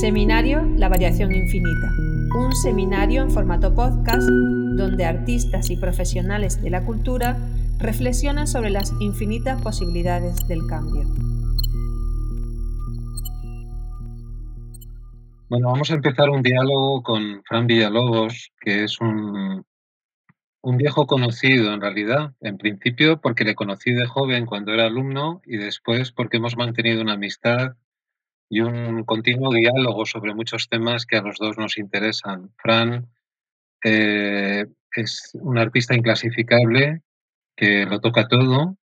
Seminario La Variación Infinita, un seminario en formato podcast donde artistas y profesionales de la cultura reflexionan sobre las infinitas posibilidades del cambio. Bueno, vamos a empezar un diálogo con Fran Villalobos, que es un, un viejo conocido en realidad, en principio porque le conocí de joven cuando era alumno y después porque hemos mantenido una amistad y un continuo diálogo sobre muchos temas que a los dos nos interesan. Fran eh, es un artista inclasificable que lo toca todo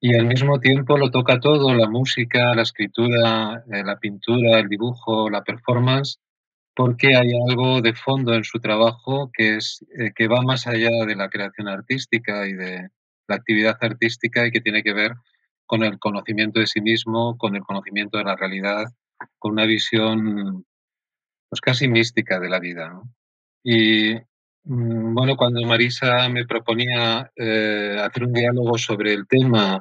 y al mismo tiempo lo toca todo, la música, la escritura, eh, la pintura, el dibujo, la performance, porque hay algo de fondo en su trabajo que, es, eh, que va más allá de la creación artística y de la actividad artística y que tiene que ver con el conocimiento de sí mismo, con el conocimiento de la realidad, con una visión pues casi mística de la vida. Y mm, bueno, cuando Marisa me proponía eh, hacer un diálogo sobre el tema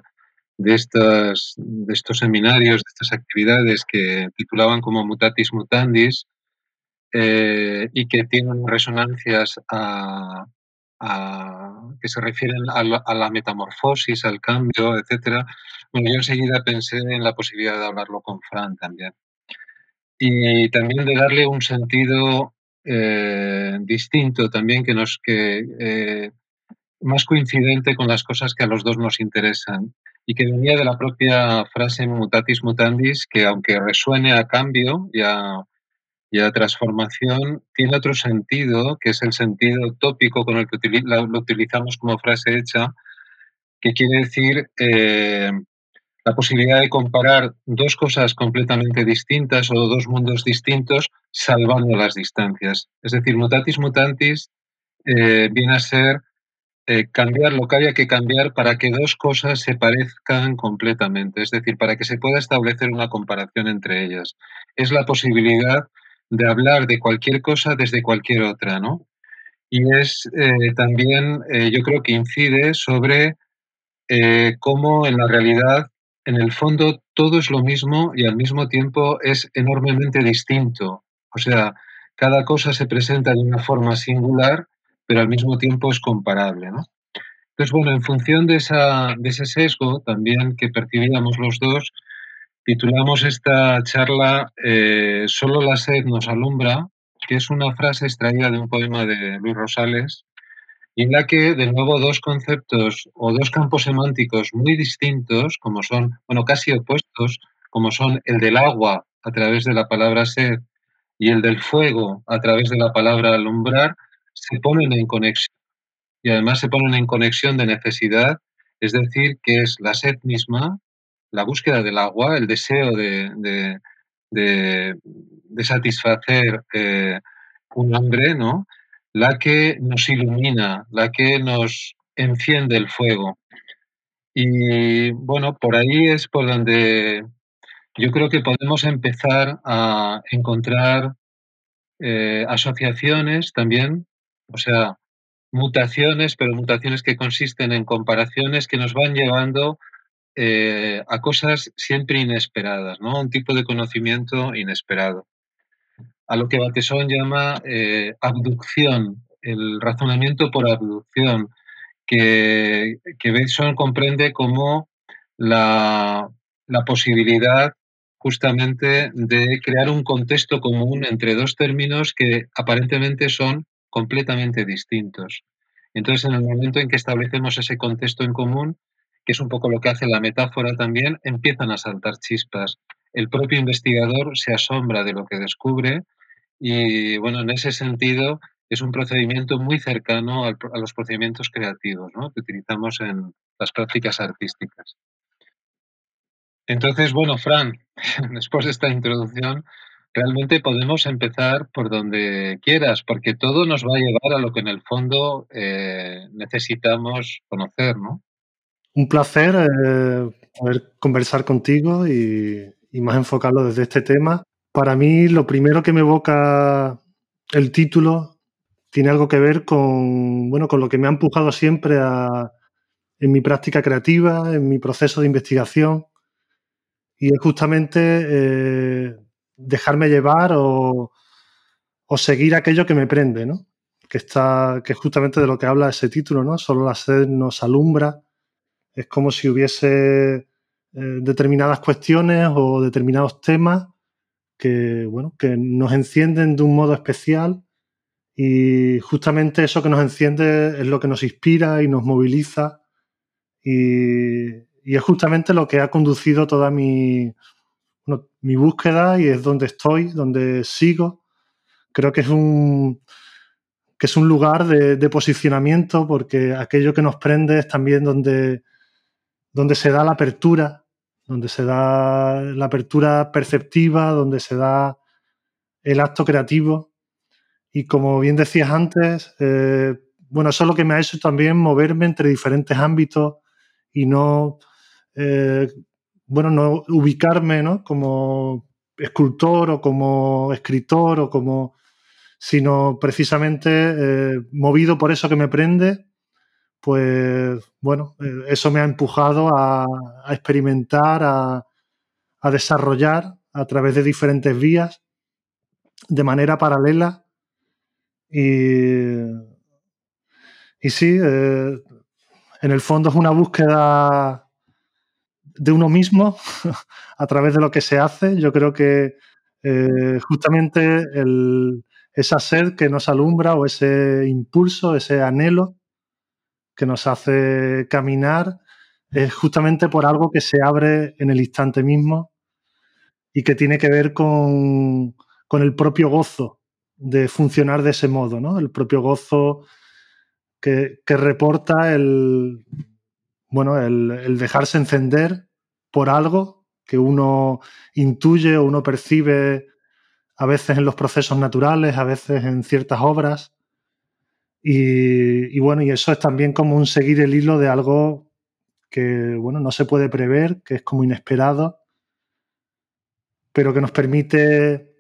de, estas, de estos seminarios, de estas actividades que titulaban como Mutatis Mutandis, eh, y que tienen resonancias a, que se refieren a la, metamorfosis, al cambio, etc. Bueno, yo enseguida pensé en la posibilidad de hablarlo con Fran también. Y también de darle un sentido eh, distinto también que nos que eh, más coincidente con las cosas que a los dos nos interesan y que venía de la propia frase mutatis mutandis que aunque resuene a cambio y a, y la transformación tiene otro sentido, que es el sentido tópico con el que lo utilizamos como frase hecha, que quiere decir eh, la posibilidad de comparar dos cosas completamente distintas o dos mundos distintos salvando las distancias. Es decir, mutatis mutantis eh, viene a ser eh, cambiar lo que haya que cambiar para que dos cosas se parezcan completamente, es decir, para que se pueda establecer una comparación entre ellas. Es la posibilidad de hablar de cualquier cosa desde cualquier otra, ¿no? Y es eh, también, eh, yo creo que incide sobre eh, cómo en la realidad, en el fondo, todo es lo mismo y al mismo tiempo es enormemente distinto. O sea, cada cosa se presenta de una forma singular, pero al mismo tiempo es comparable, ¿no? Entonces, bueno, en función de, esa, de ese sesgo también que percibíamos los dos, Titulamos esta charla eh, Solo la sed nos alumbra, que es una frase extraída de un poema de Luis Rosales, y en la que, de nuevo, dos conceptos o dos campos semánticos muy distintos, como son, bueno, casi opuestos, como son el del agua a través de la palabra sed y el del fuego a través de la palabra alumbrar, se ponen en conexión. Y además se ponen en conexión de necesidad, es decir, que es la sed misma la búsqueda del agua, el deseo de, satisfacer eh, un hambre, ¿no? La que nos ilumina, la que nos enciende el fuego. Y bueno, por ahí es por donde yo creo que podemos empezar a encontrar eh, asociaciones también, o sea, mutaciones, pero mutaciones que consisten en comparaciones que nos van llevando eh, a cosas siempre inesperadas, ¿no? Un tipo de conocimiento inesperado. A lo que Bateson llama eh, abducción, el razonamiento por abducción, que, que comprende como la, la posibilidad justamente de crear un contexto común entre dos términos que aparentemente son completamente distintos. Entonces, en el momento en que establecemos ese contexto en común, que es un poco lo que hace la metáfora también, empiezan a saltar chispas. El propio investigador se asombra de lo que descubre y, bueno, en ese sentido es un procedimiento muy cercano a los procedimientos creativos que utilizamos en las prácticas artísticas. Entonces, bueno, Fran, después de esta introducción, realmente podemos empezar por donde quieras, porque todo nos va a llevar a lo que en el fondo eh, necesitamos conocer, ¿no? Un placer eh, poder conversar contigo y, más enfocarlo desde este tema. Para mí, lo primero que me evoca el título tiene algo que ver con, bueno, con lo que me ha empujado siempre en mi práctica creativa, en mi proceso de investigación. Y es justamente eh, dejarme llevar o, seguir aquello que me prende, ¿no? Que, está, que es justamente de lo que habla ese título, ¿no? Solo la sed nos alumbra. Es como si hubiese eh, determinadas cuestiones o determinados temas que, bueno, que nos encienden de un modo especial y justamente eso que nos enciende es lo que nos inspira y nos moviliza y, y es justamente lo que ha conducido toda mi, mi búsqueda y es donde estoy, donde sigo. Creo que es un, que es un lugar de, posicionamiento porque aquello que nos prende es también donde, donde se da la apertura, donde se da la apertura perceptiva, donde se da el acto creativo. Y como bien decías antes, eh, bueno, eso es lo que me ha hecho también moverme entre diferentes ámbitos y no eh, bueno, no ubicarme ¿no? como escultor o como escritor o como sino precisamente eh, movido por eso que me prende, pues bueno, eh, eso me ha empujado a, experimentar, a, desarrollar a través de diferentes vías de manera paralela. Y, y sí, en el fondo es una búsqueda de uno mismo a través de lo que se hace. Yo creo que eh, justamente esa sed que nos alumbra o ese impulso, ese anhelo que nos hace caminar, es justamente por algo que se abre en el instante mismo y que tiene que ver con, el propio gozo de funcionar de ese modo, ¿no? El propio gozo que, reporta el, bueno, el, dejarse encender por algo que uno intuye o uno percibe a veces en los procesos naturales, a veces en ciertas obras. Y, bueno, y eso es también como un seguir el hilo de algo que, bueno, no se puede prever, que es como inesperado, pero que nos permite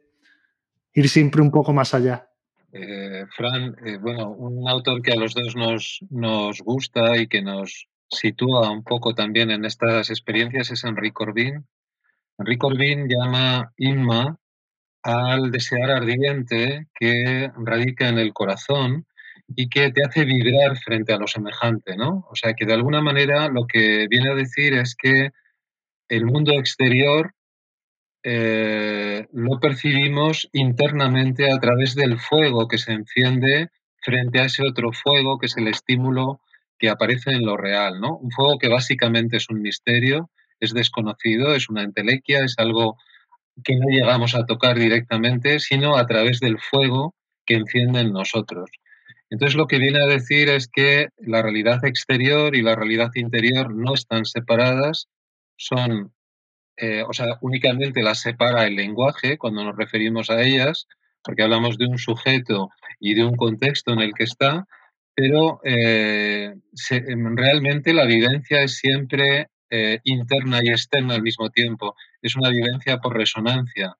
ir siempre un poco más allá. Eh, Fran, eh, bueno, un autor que a los dos nos, nos gusta y que nos, sitúa un poco también en estas experiencias es Enrique Corbin. Enrique Corbin llama Inma al desear ardiente que radica en el corazón y que te hace vibrar frente a lo semejante, ¿no? O sea, que de alguna manera lo que viene a decir es que el mundo exterior eh, lo percibimos internamente a través del fuego que se enciende frente a ese otro fuego que es el estímulo que aparece en lo real, ¿no? Un fuego que básicamente es un misterio, es desconocido, es una entelequia, es algo que no llegamos a tocar directamente, sino a través del fuego que enciende en nosotros. Entonces lo que viene a decir es que la realidad exterior y la realidad interior no están separadas, son, eh, o sea, únicamente las separa el lenguaje cuando nos referimos a ellas, porque hablamos de un sujeto y de un contexto en el que está, pero eh, em, realmente la vivencia es siempre eh, interna y externa al mismo tiempo. Es una vivencia por resonancia.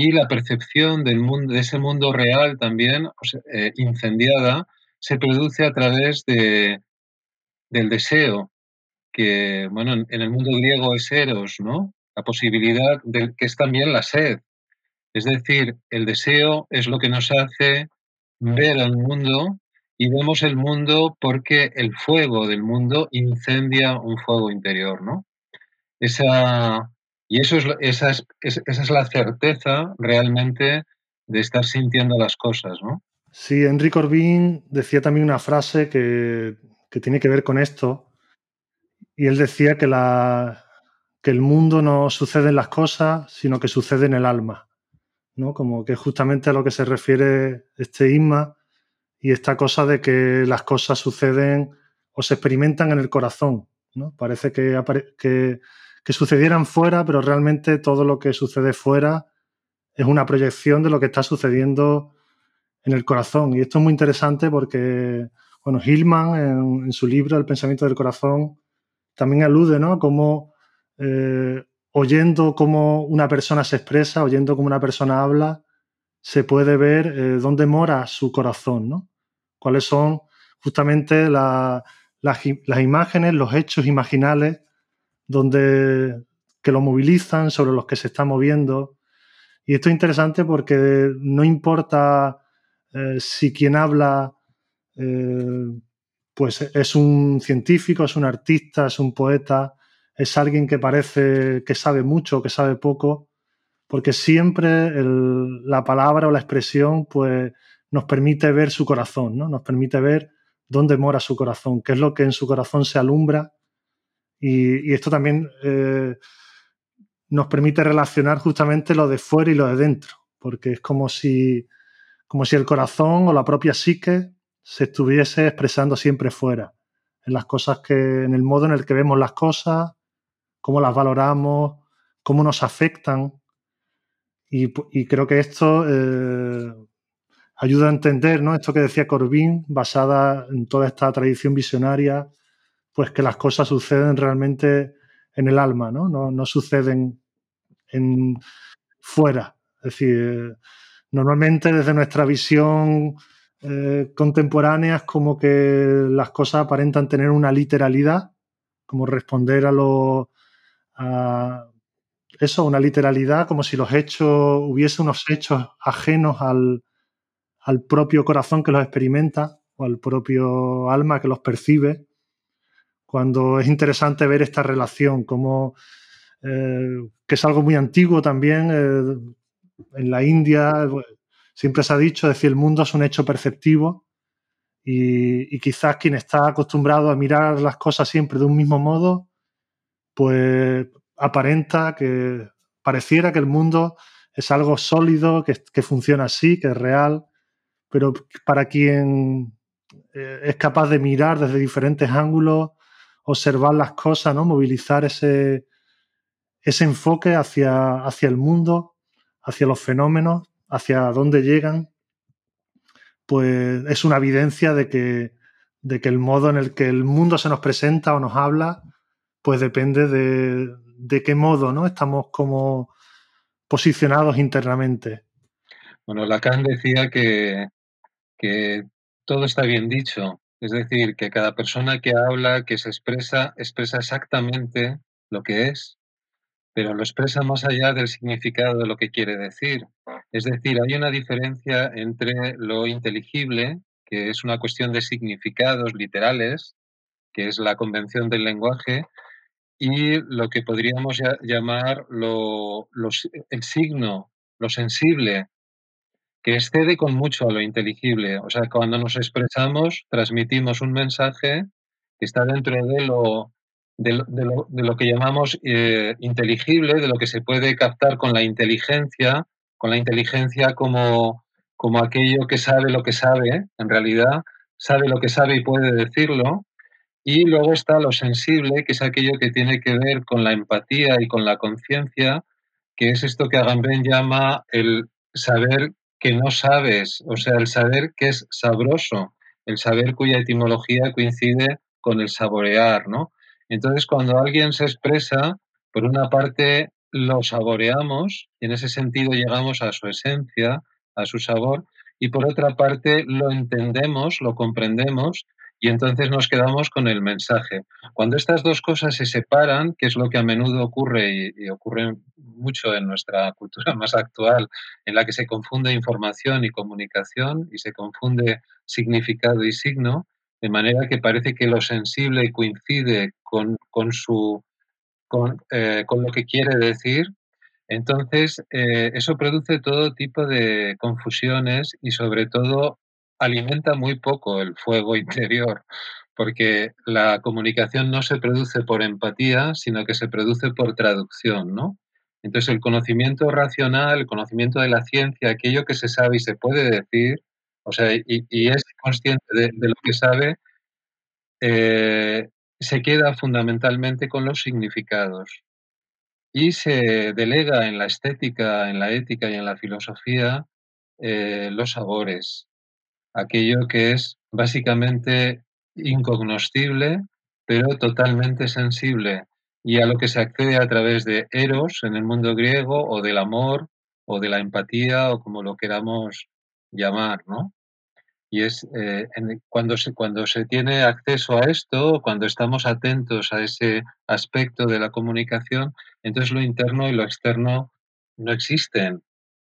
Y la percepción del mundo, de ese mundo real también, eh, incendiada, se produce a través de, del deseo, que bueno, en el mundo griego es eros, ¿no? La posibilidad de que es también la sed. Es decir, el deseo es lo que nos hace ver al mundo y vemos el mundo porque el fuego del mundo incendia un fuego interior, ¿no? Esa, y eso es, esa, es, esa es la certeza realmente de estar sintiendo las cosas, ¿no? Sí, Henry Corbin decía también una frase que, que tiene que ver con esto, y él decía que, la, que el mundo no sucede en las cosas, sino que sucede en el alma, ¿no? Como que justamente a lo que se refiere este Isma, y esta cosa de que las cosas suceden o se experimentan en el corazón. ¿no? Parece que, que, que, sucedieran fuera, pero realmente todo lo que sucede fuera es una proyección de lo que está sucediendo en el corazón. Y esto es muy interesante porque, bueno, Hillman en, su libro El pensamiento del corazón también alude ¿no? a cómo eh, oyendo cómo una persona se expresa, oyendo cómo una persona habla, se puede ver eh, dónde mora su corazón, ¿no? Cuáles son justamente las imágenes, los hechos imaginales donde, que lo movilizan, sobre los que se está moviendo. Y esto es interesante porque no importa eh, si quien habla eh, pues es un científico, es un artista, es un poeta, es alguien que parece que sabe mucho, que sabe poco, porque siempre la palabra o la expresión pues nos permite ver su corazón, ¿no? Nos permite ver dónde mora su corazón, qué es lo que en su corazón se alumbra. Y, esto también eh, nos permite relacionar justamente lo de fuera y lo de dentro, porque es como si, como si el corazón o la propia psique se estuviese expresando siempre fuera, en las cosas que, en el modo en el que vemos las cosas, cómo las valoramos, cómo nos afectan. Y, creo que esto eh, ayuda a entender, ¿no? Esto que decía Corbin, basada en toda esta tradición visionaria, pues que las cosas suceden realmente en el alma, ¿no? No, suceden en, fuera. Es decir, normalmente desde nuestra visión eh, contemporánea es como que las cosas aparentan tener una literalidad, como responder a lo... A eso, una literalidad, como si los hechos, hubiese unos hechos ajenos al, al propio corazón que los experimenta o al propio alma que los percibe, cuando es interesante ver esta relación, como eh, que es algo muy antiguo también. Eh, en la India siempre se ha dicho, decir, el mundo es un hecho perceptivo y, y, quizás quien está acostumbrado a mirar las cosas siempre de un mismo modo, pues aparenta que pareciera que el mundo es algo sólido, que, que funciona así, que es real, pero para quien eh, es capaz de mirar desde diferentes ángulos, observar las cosas, ¿no? movilizar ese, ese enfoque hacia, hacia el mundo, hacia los fenómenos, hacia dónde llegan, pues es una evidencia de que, de que el modo en el que el mundo se nos presenta o nos habla, pues depende de, de qué modo ¿no? estamos como posicionados internamente. Bueno, Lacan decía que que todo está bien dicho, es decir, que cada persona que habla, que se expresa, expresa exactamente lo que es, pero lo expresa más allá del significado de lo que quiere decir. Es decir, hay una diferencia entre lo inteligible, que es una cuestión de significados literales, que es la convención del lenguaje, y lo que podríamos llamar lo, el signo, lo sensible, que excede con mucho a lo inteligible. O sea, cuando nos expresamos, transmitimos un mensaje que está dentro de lo, de lo, que llamamos eh, inteligible, de lo que se puede captar con la inteligencia, con la inteligencia como, como aquello que sabe lo que sabe, en realidad, sabe lo que sabe y puede decirlo. Y luego está lo sensible, que es aquello que tiene que ver con la empatía y con la conciencia, que es esto que Agamben llama el saber que no sabes, o sea, el saber que es sabroso, el saber cuya etimología coincide con el saborear, ¿no? Entonces, cuando alguien se expresa, por una parte lo saboreamos y en ese sentido llegamos a su esencia, a su sabor, y por otra parte lo entendemos, lo comprendemos y entonces nos quedamos con el mensaje. Cuando estas dos cosas se separan, que es lo que a menudo ocurre y, ocurre mucho en nuestra cultura más actual, en la que se confunde información y comunicación y se confunde significado y signo, de manera que parece que lo sensible coincide con, con su, con, eh, lo que quiere decir, entonces, eh, eso produce todo tipo de confusiones y sobre todo alimenta muy poco el fuego interior, porque la comunicación no se produce por empatía, sino que se produce por traducción, ¿no? Entonces el conocimiento racional, el conocimiento de la ciencia, aquello que se sabe y se puede decir, o sea, y, es consciente de, lo que sabe, eh, se queda fundamentalmente con los significados. Y se delega en la estética, en la ética y en la filosofía eh, los sabores, aquello que es básicamente incognoscible, pero totalmente sensible, y a lo que se accede a través de eros en el mundo griego, o del amor, o de la empatía, o como lo queramos llamar, ¿no? Y es eh, cuando, se, cuando se tiene acceso a esto, cuando estamos atentos a ese aspecto de la comunicación, entonces lo interno y lo externo no existen,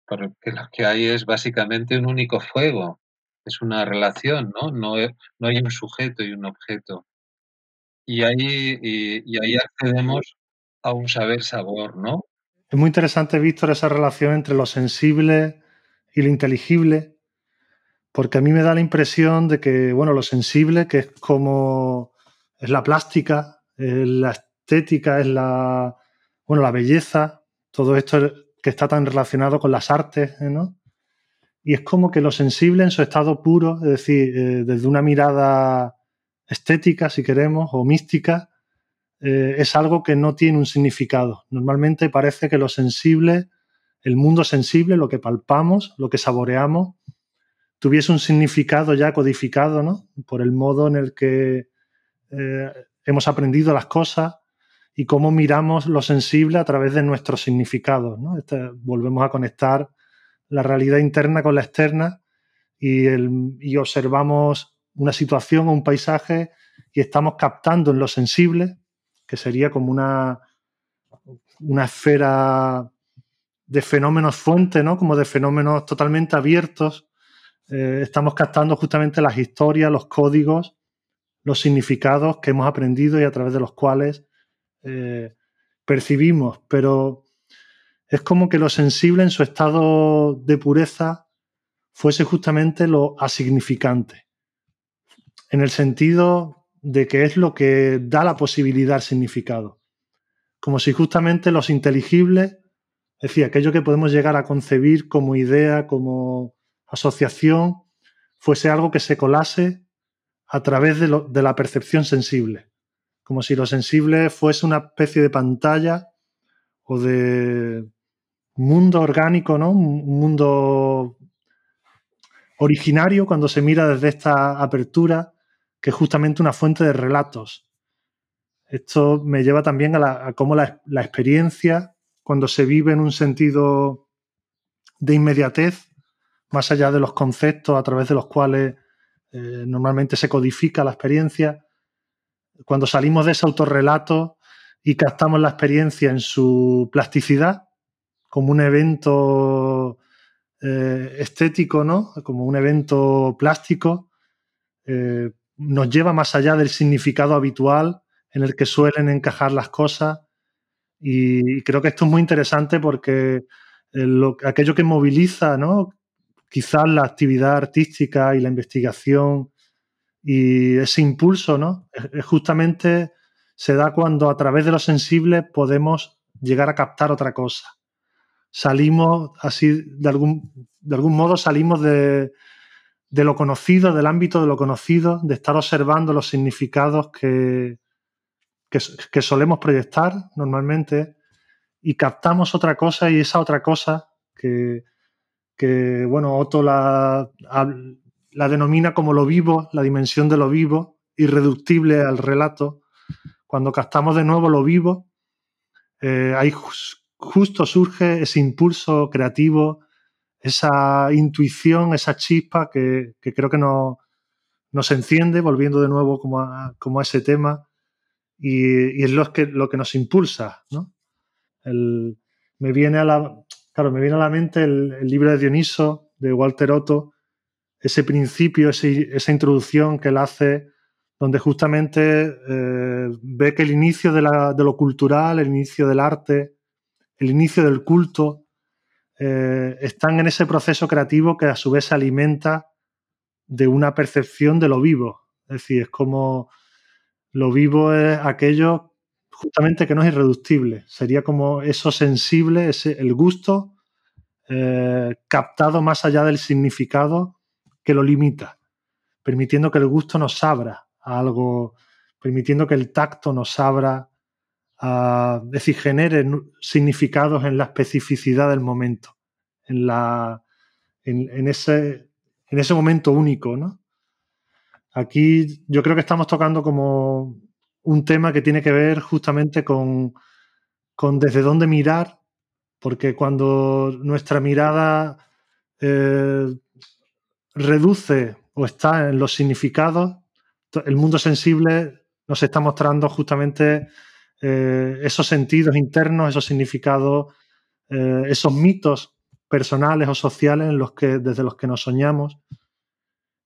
porque lo que hay es básicamente un único fuego, es una relación, ¿no? No, no hay un sujeto y un objeto. Y ahí, y, ahí accedemos a un saber-sabor, ¿no? Es muy interesante, Víctor, esa relación entre lo sensible y lo inteligible, porque a mí me da la impresión de que, bueno, lo sensible, que es como es la plástica, es la estética, es la, bueno, la belleza, todo esto que está tan relacionado con las artes, ¿no? Y es como que lo sensible en su estado puro, es decir, eh, desde una mirada estética, si queremos, o mística, eh, es algo que no tiene un significado. Normalmente parece que lo sensible, el mundo sensible, lo que palpamos, lo que saboreamos, tuviese un significado ya codificado, ¿no? Por el modo en el que eh, hemos aprendido las cosas y cómo miramos lo sensible a través de nuestros significados, ¿no? Este, volvemos a conectar la realidad interna con la externa y, y observamos una situación o un paisaje y estamos captando en lo sensible, que sería como una, una esfera de fenómenos fuente, ¿no? Como de fenómenos totalmente abiertos. Eh, estamos captando justamente las historias, los códigos, los significados que hemos aprendido y a través de los cuales eh, percibimos. Pero es como que lo sensible en su estado de pureza fuese justamente lo asignificante en el sentido de que es lo que da la posibilidad al significado. Como si justamente los inteligibles, es decir, aquello que podemos llegar a concebir como idea, como asociación, fuese algo que se colase a través de, de la percepción sensible. Como si lo sensible fuese una especie de pantalla o de mundo orgánico, ¿no? Un mundo originario cuando se mira desde esta apertura que es justamente una fuente de relatos. Esto me lleva también a, cómo la, experiencia, cuando se vive en un sentido de inmediatez, más allá de los conceptos a través de los cuales eh, normalmente se codifica la experiencia, cuando salimos de ese autorrelato y captamos la experiencia en su plasticidad, como un evento eh, estético, ¿no? Como un evento plástico, eh, nos lleva más allá del significado habitual en el que suelen encajar las cosas. Y creo que esto es muy interesante porque eh, aquello que moviliza, ¿no? quizás la actividad artística y la investigación y ese impulso, ¿no? justamente se da cuando a través de lo sensible podemos llegar a captar otra cosa. Salimos así, de algún, de algún modo salimos de, de lo conocido, del ámbito de lo conocido, de estar observando los significados que, que, solemos proyectar normalmente y captamos otra cosa y esa otra cosa que, que bueno, Otto la, la, denomina como lo vivo, la dimensión de lo vivo, irreductible al relato. Cuando captamos de nuevo lo vivo, eh, ahí justo surge ese impulso creativo, esa intuición, esa chispa que, creo que nos, nos, enciende, volviendo de nuevo como a, como ese tema, y, es lo que, lo que nos impulsa. ¿no? me, viene a la, claro, me viene a la mente el, libro de Dioniso de Walter Otto, ese principio, esa introducción que él hace, donde justamente eh, ve que el inicio de lo cultural, el inicio del arte, el inicio del culto, eh, están en ese proceso creativo que a su vez se alimenta de una percepción de lo vivo. Es decir, es como lo vivo es aquello justamente que no es irreductible. Sería como eso sensible, ese, el gusto eh, captado más allá del significado que lo limita, permitiendo que el gusto nos abra a algo, permitiendo que el tacto nos abra es decir, genere significados en la especificidad del momento, en, la, en, ese, en ese momento único. ¿no? Aquí yo creo que estamos tocando como un tema que tiene que ver justamente con, con desde dónde mirar, porque cuando nuestra mirada eh, reduce o está en los significados, el mundo sensible nos está mostrando justamente eh, esos sentidos internos, esos significados, eh, esos mitos personales o sociales en los que, desde los que nos soñamos.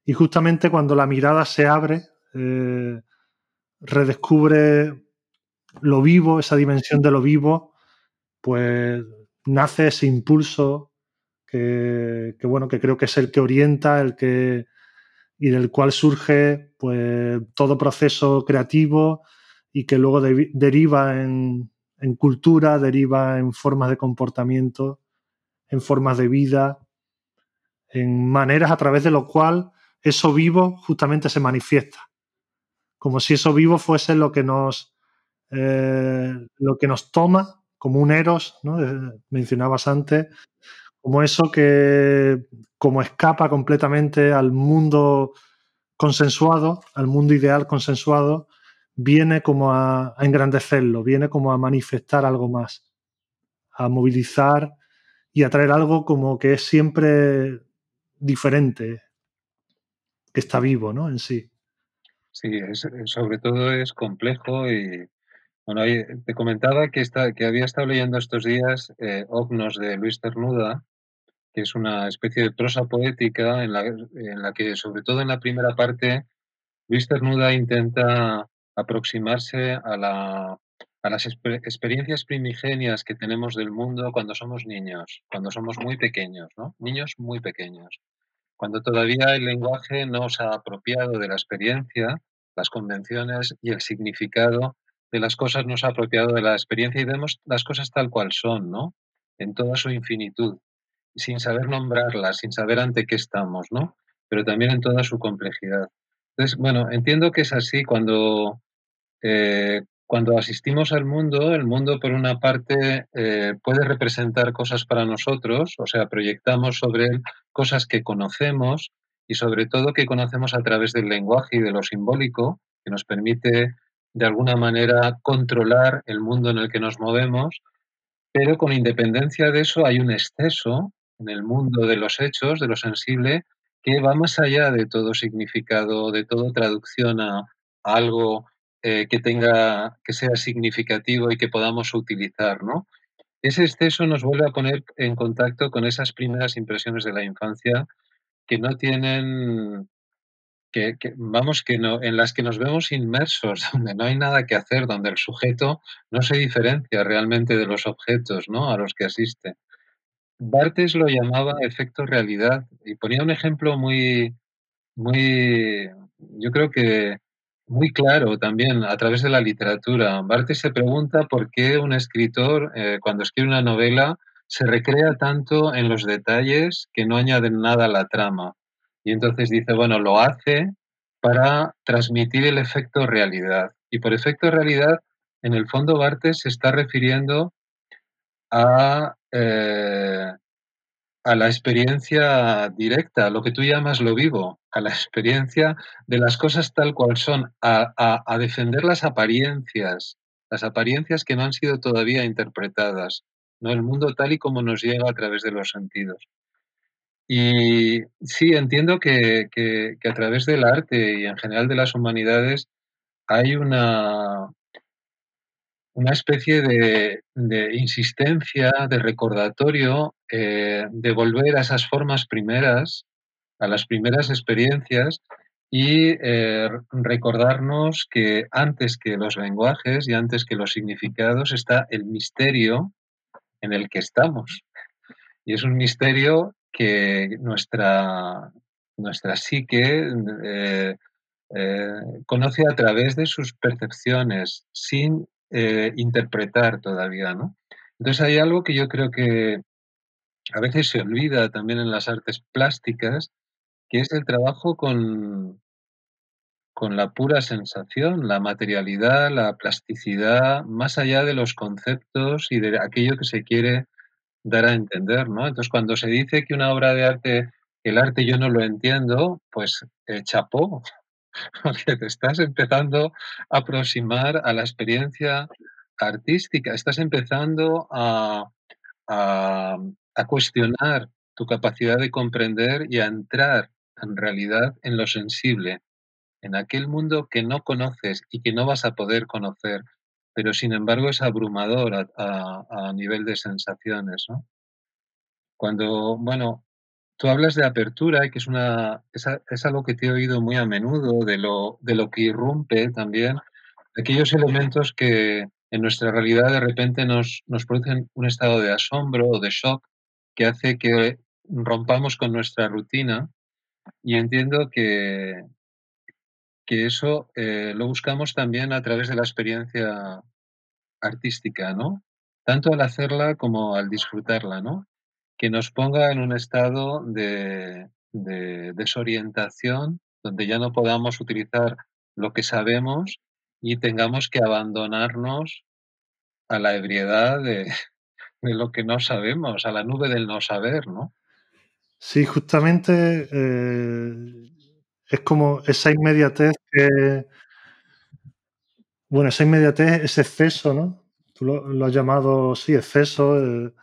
Y justamente cuando la mirada se abre, eh, redescubre lo vivo, esa dimensión de lo vivo, pues nace ese impulso que, bueno, que creo que es el que orienta, el que y del cual surge pues todo proceso creativo y que luego deriva en, cultura, deriva en formas de comportamiento, en formas de vida, en maneras a través de lo cual eso vivo justamente se manifiesta. Como si eso vivo fuese lo que nos, eh, lo que nos toma como un eros, ¿no? mencionabas antes, como eso que como escapa completamente al mundo consensuado, al mundo ideal consensuado, viene como a, engrandecerlo, viene como a manifestar algo más, a movilizar y a traer algo como que es siempre diferente, que está vivo, ¿no? En sí. Sí, sobre todo es complejo y bueno, te comentaba que, que había estado leyendo estos días eh, Ognos de Luis Ternuda, que es una especie de prosa poética en la, en la que, sobre todo en la primera parte, Luis Ternuda intenta aproximarse a, la, a las experiencias primigenias que tenemos del mundo cuando somos niños, cuando somos muy pequeños, ¿no? Niños muy pequeños. Cuando todavía el lenguaje no se ha apropiado de la experiencia, las convenciones y el significado de las cosas nos ha apropiado de la experiencia y vemos las cosas tal cual son, ¿no? En toda su infinitud, sin saber nombrarlas, sin saber ante qué estamos, ¿no? Pero también en toda su complejidad. Entonces, bueno, entiendo que es así cuando, eh, cuando asistimos al mundo, el mundo por una parte eh, puede representar cosas para nosotros, o sea, proyectamos sobre él cosas que conocemos y sobre todo que conocemos a través del lenguaje y de lo simbólico, que nos permite de alguna manera controlar el mundo en el que nos movemos, pero con independencia de eso hay un exceso en el mundo de los hechos, de lo sensible, que va más allá de todo significado, de toda traducción a, algo eh, que tenga, que sea significativo y que podamos utilizar, ¿no? Ese exceso nos vuelve a poner en contacto con esas primeras impresiones de la infancia que no tienen que, vamos, que no, en las que nos vemos inmersos, donde no hay nada que hacer, donde el sujeto no se diferencia realmente de los objetos ¿no? a los que asiste. Bartes lo llamaba efecto realidad y ponía un ejemplo muy, muy, yo creo que muy claro también a través de la literatura. Bartes se pregunta por qué un escritor, eh, cuando escribe una novela, se recrea tanto en los detalles que no añaden nada a la trama. Y entonces dice, bueno, lo hace para transmitir el efecto realidad. Y por efecto realidad, en el fondo Bartes se está refiriendo a, eh, a la experiencia directa, lo que tú llamas lo vivo, a la experiencia de las cosas tal cual son, a, a defender las apariencias, las apariencias que no han sido todavía interpretadas, ¿no? el mundo tal y como nos llega a través de los sentidos. Y sí, entiendo que, a través del arte y en general de las humanidades hay una, una especie de, insistencia, de recordatorio, eh, de volver a esas formas primeras, a las primeras experiencias y eh, recordarnos que antes que los lenguajes y antes que los significados está el misterio en el que estamos. Y es un misterio que nuestra, nuestra psique eh, conoce a través de sus percepciones, sin eh, interpretar todavía, ¿no? Entonces hay algo que yo creo que a veces se olvida también en las artes plásticas, que es el trabajo con, con la pura sensación, la materialidad, la plasticidad, más allá de los conceptos y de aquello que se quiere dar a entender, ¿no? Entonces, cuando se dice que una obra de arte, el arte yo no lo entiendo, pues eh, chapó, porque te estás empezando a aproximar a la experiencia artística, estás empezando a, a, a cuestionar tu capacidad de comprender y a entrar en realidad en lo sensible, en aquel mundo que no conoces y que no vas a poder conocer, pero sin embargo es abrumador a, nivel de sensaciones, ¿no? cuando, bueno, tú hablas de apertura y que es, una, es, algo que te he oído muy a menudo, de lo, de lo que irrumpe también, aquellos elementos que en nuestra realidad de repente nos, nos producen un estado de asombro o de shock que hace que rompamos con nuestra rutina y entiendo que, que eso eh, lo buscamos también a través de la experiencia artística, ¿no? Tanto al hacerla como al disfrutarla, ¿no? Que nos ponga en un estado de, desorientación donde ya no podamos utilizar lo que sabemos y tengamos que abandonarnos a la ebriedad de, lo que no sabemos, a la nube del no saber, ¿no? Sí, justamente eh, es como esa inmediatez que. Bueno, esa inmediatez, ese exceso, ¿no? Tú lo, has llamado, sí, exceso, eh,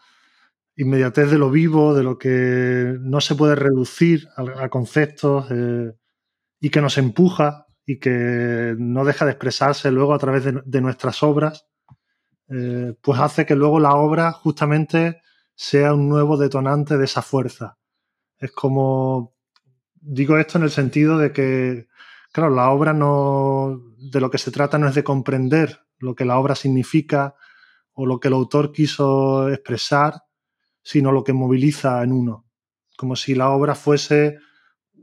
inmediatez de lo vivo, de lo que no se puede reducir a, conceptos eh, y que nos empuja y que no deja de expresarse luego a través de, nuestras obras, pues hace que luego la obra justamente sea un nuevo detonante de esa fuerza. Es como, digo esto en el sentido de que, claro, la obra no, de lo que se trata no es de comprender lo que la obra significa o lo que el autor quiso expresar, sino lo que moviliza en uno. Como si la obra fuese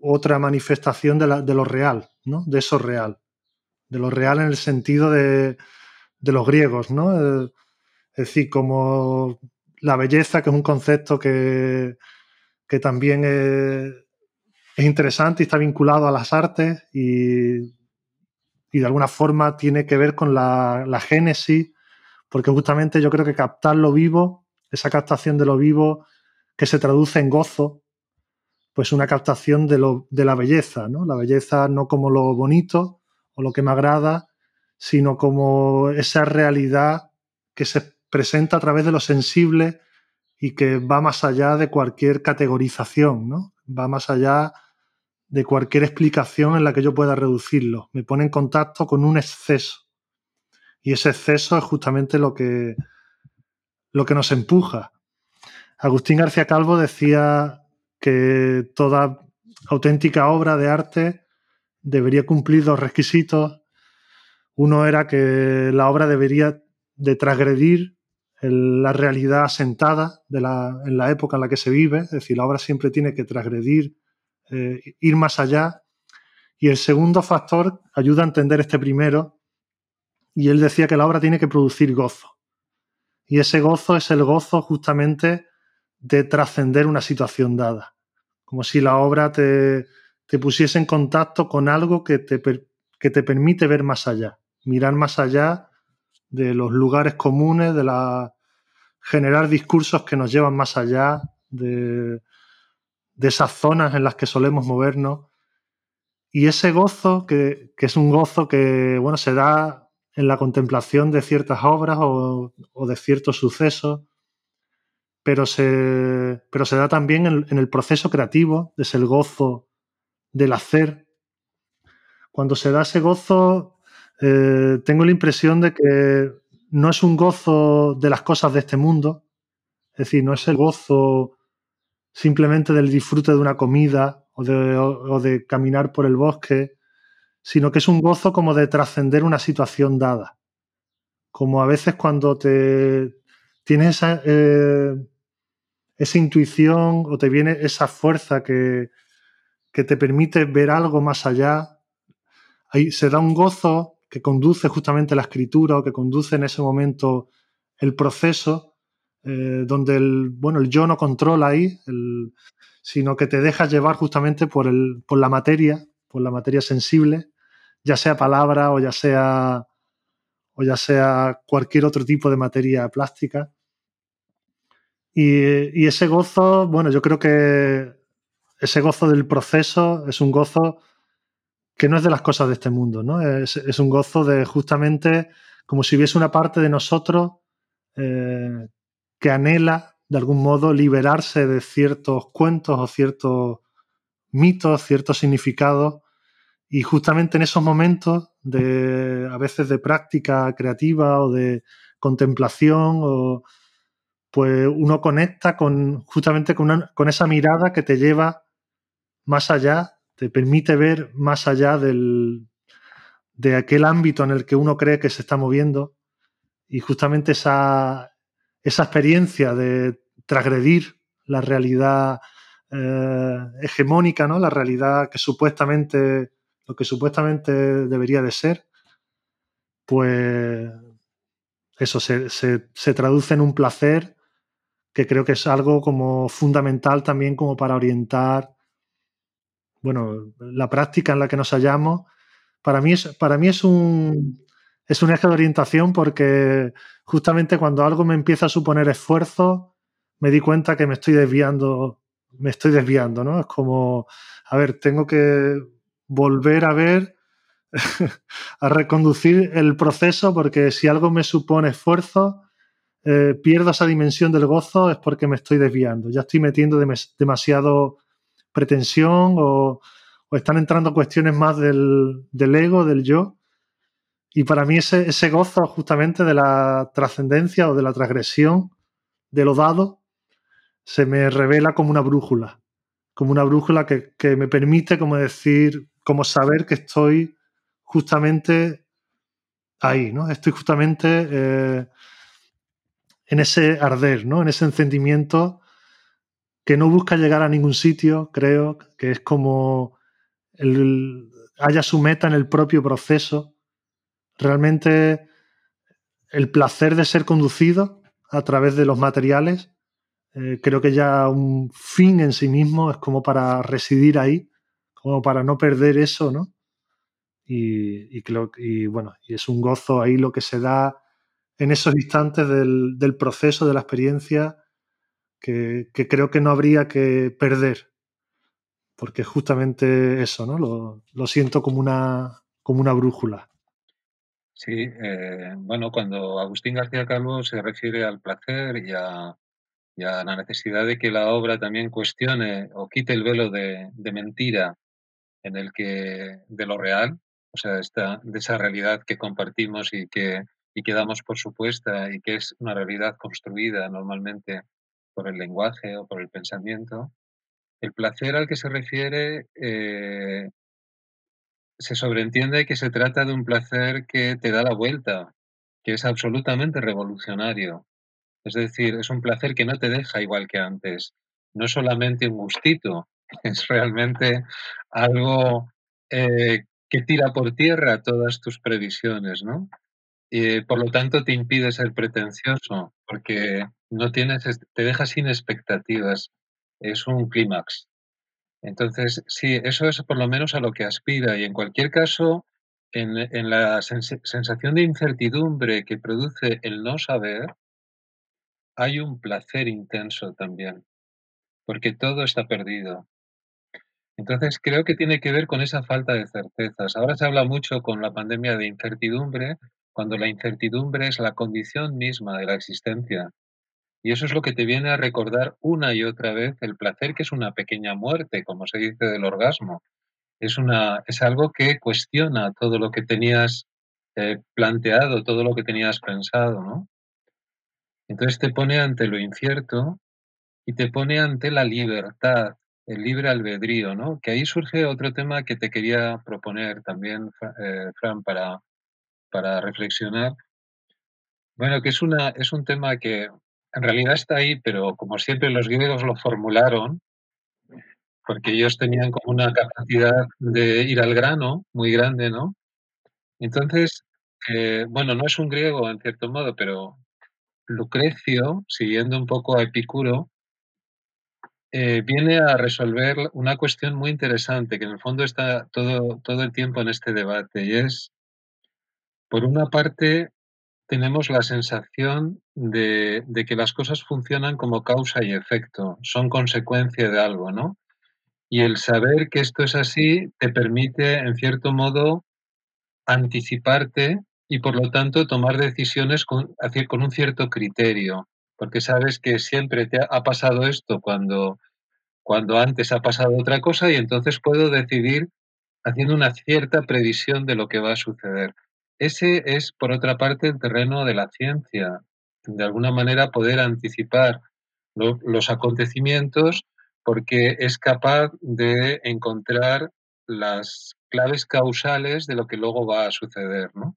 otra manifestación de, lo real, ¿no? De eso real. De lo real en el sentido de, los griegos, ¿no? Es decir, como la belleza, que es un concepto que, que también es, interesante y está vinculado a las artes y, de alguna forma tiene que ver con la, génesis, porque justamente yo creo que captar lo vivo, esa captación de lo vivo que se traduce en gozo, pues una captación de, lo, de la belleza, ¿no? La belleza no como lo bonito o lo que me agrada, sino como esa realidad que se presenta a través de lo sensible y que va más allá de cualquier categorización, ¿no? Va más allá de cualquier explicación en la que yo pueda reducirlo. Me pone en contacto con un exceso. Y ese exceso es justamente lo que, lo que nos empuja. Agustín García Calvo decía que toda auténtica obra de arte debería cumplir dos requisitos. Uno era que la obra debería de transgredir la realidad asentada en la época en la que se vive, es decir, la obra siempre tiene que transgredir, eh, ir más allá. Y el segundo factor ayuda a entender este primero, y él decía que la obra tiene que producir gozo. Y ese gozo es el gozo justamente de trascender una situación dada, como si la obra te, te pusiese en contacto con algo que te, que te permite ver más allá, mirar más allá de los lugares comunes, de la generar discursos que nos llevan más allá de, de esas zonas en las que solemos movernos. Y ese gozo, que, es un gozo que bueno, se da en la contemplación de ciertas obras o, de ciertos sucesos, pero se, pero se da también en, el proceso creativo, es el gozo del hacer. Cuando se da ese gozo, eh, tengo la impresión de que no es un gozo de las cosas de este mundo, es decir, no es el gozo simplemente del disfrute de una comida o de, caminar por el bosque, sino que es un gozo como de trascender una situación dada. Como a veces cuando te tienes esa, eh, esa intuición o te viene esa fuerza que, que te permite ver algo más allá, ahí se da un gozo que conduce justamente la escritura o que conduce en ese momento el proceso, eh, donde el, bueno, el yo no controla ahí, sino que te dejas llevar justamente por, el, por la materia, por la materia sensible, ya sea palabra o ya sea, o ya sea cualquier otro tipo de materia plástica. Y, ese gozo, bueno, yo creo que ese gozo del proceso es un gozo que no es de las cosas de este mundo, ¿no? Es, un gozo de justamente como si hubiese una parte de nosotros eh, que anhela de algún modo liberarse de ciertos cuentos o ciertos mitos, ciertos significados y justamente en esos momentos de a veces de práctica creativa o de contemplación o pues uno conecta con justamente con, con esa mirada que te lleva más allá, te permite ver más allá del, de aquel ámbito en el que uno cree que se está moviendo y justamente esa, esa experiencia de transgredir la realidad eh, hegemónica, ¿no? La realidad que supuestamente, lo que supuestamente debería de ser, pues eso se, se, traduce en un placer que creo que es algo como fundamental también como para orientar, bueno, la práctica en la que nos hallamos. Para mí es, para mí es un, es un eje de orientación porque justamente cuando algo me empieza a suponer esfuerzo, me di cuenta que me estoy desviando, me estoy desviando, ¿no? Es como, a ver, tengo que volver a ver, a reconducir el proceso porque si algo me supone esfuerzo, eh, pierdo esa dimensión del gozo es porque me estoy desviando. Ya estoy metiendo demasiado pretensión o, están entrando cuestiones más del, del ego, del yo, y para mí ese, ese gozo justamente de la trascendencia o de la transgresión de lo dado se me revela como una brújula, como una brújula que, me permite como decir, como saber que estoy justamente ahí, ¿no? Estoy justamente eh, en ese arder, ¿no? En ese encendimiento que no busca llegar a ningún sitio, creo, que es como el, haya su meta en el propio proceso Realmente el placer de ser conducido a través de los materiales, eh, creo que ya un fin en sí mismo es como para residir ahí, como para no perder eso, ¿no? Y, creo, y bueno, y es un gozo ahí lo que se da en esos instantes del, proceso, de la experiencia, que, creo que no habría que perder, porque justamente eso, ¿no? Lo, lo siento como una, como una brújula. Sí, eh, bueno, cuando Agustín García Calvo se refiere al placer y a, la necesidad de que la obra también cuestione o quite el velo de, mentira en el que de lo real, o sea, de esa realidad que compartimos y que, y que damos por supuesta y que es una realidad construida normalmente por el lenguaje o por el pensamiento, el placer al que se refiere eh, se sobreentiende que se trata de un placer que te da la vuelta, que es absolutamente revolucionario. Es decir, es un placer que no te deja igual que antes. No solamente un gustito, es realmente algo eh, que tira por tierra todas tus previsiones, ¿no? Y por lo tanto te impide ser pretencioso, porque no tienes, te deja sin expectativas. Es un clímax. Entonces, sí, eso es por lo menos a lo que aspira y en cualquier caso, en, la sensación de incertidumbre que produce el no saber, hay un placer intenso también, porque todo está perdido. Entonces, creo que tiene que ver con esa falta de certezas. Ahora se habla mucho con la pandemia de incertidumbre, cuando la incertidumbre es la condición misma de la existencia. Y eso es lo que te viene a recordar una y otra vez el placer, que es una pequeña muerte, como se dice del orgasmo. Es, una, es algo que cuestiona todo lo que tenías eh, planteado, todo lo que tenías pensado, ¿no? Entonces te pone ante lo incierto y te pone ante la libertad, el libre albedrío, ¿no? Que ahí surge otro tema que te quería proponer también, eh, Fran, para, para reflexionar. Bueno, que es, una, es un tema que en realidad está ahí, pero como siempre los griegos lo formularon, porque ellos tenían como una capacidad de ir al grano muy grande, ¿no? Entonces, eh, bueno, no es un griego en cierto modo, pero Lucrecio, siguiendo un poco a Epicuro, eh, viene a resolver una cuestión muy interesante que en el fondo está todo, todo el tiempo en este debate y es, por una parte, tenemos la sensación de, que las cosas funcionan como causa y efecto, son consecuencia de algo, ¿no? Y el saber que esto es así te permite, en cierto modo, anticiparte y por lo tanto tomar decisiones con, con un cierto criterio, porque sabes que siempre te ha pasado esto cuando, cuando antes ha pasado otra cosa y entonces puedo decidir haciendo una cierta previsión de lo que va a suceder. Ese es, por otra parte, el terreno de la ciencia. de alguna manera poder anticipar los acontecimientos porque es capaz de encontrar las claves causales de lo que luego va a suceder, ¿no?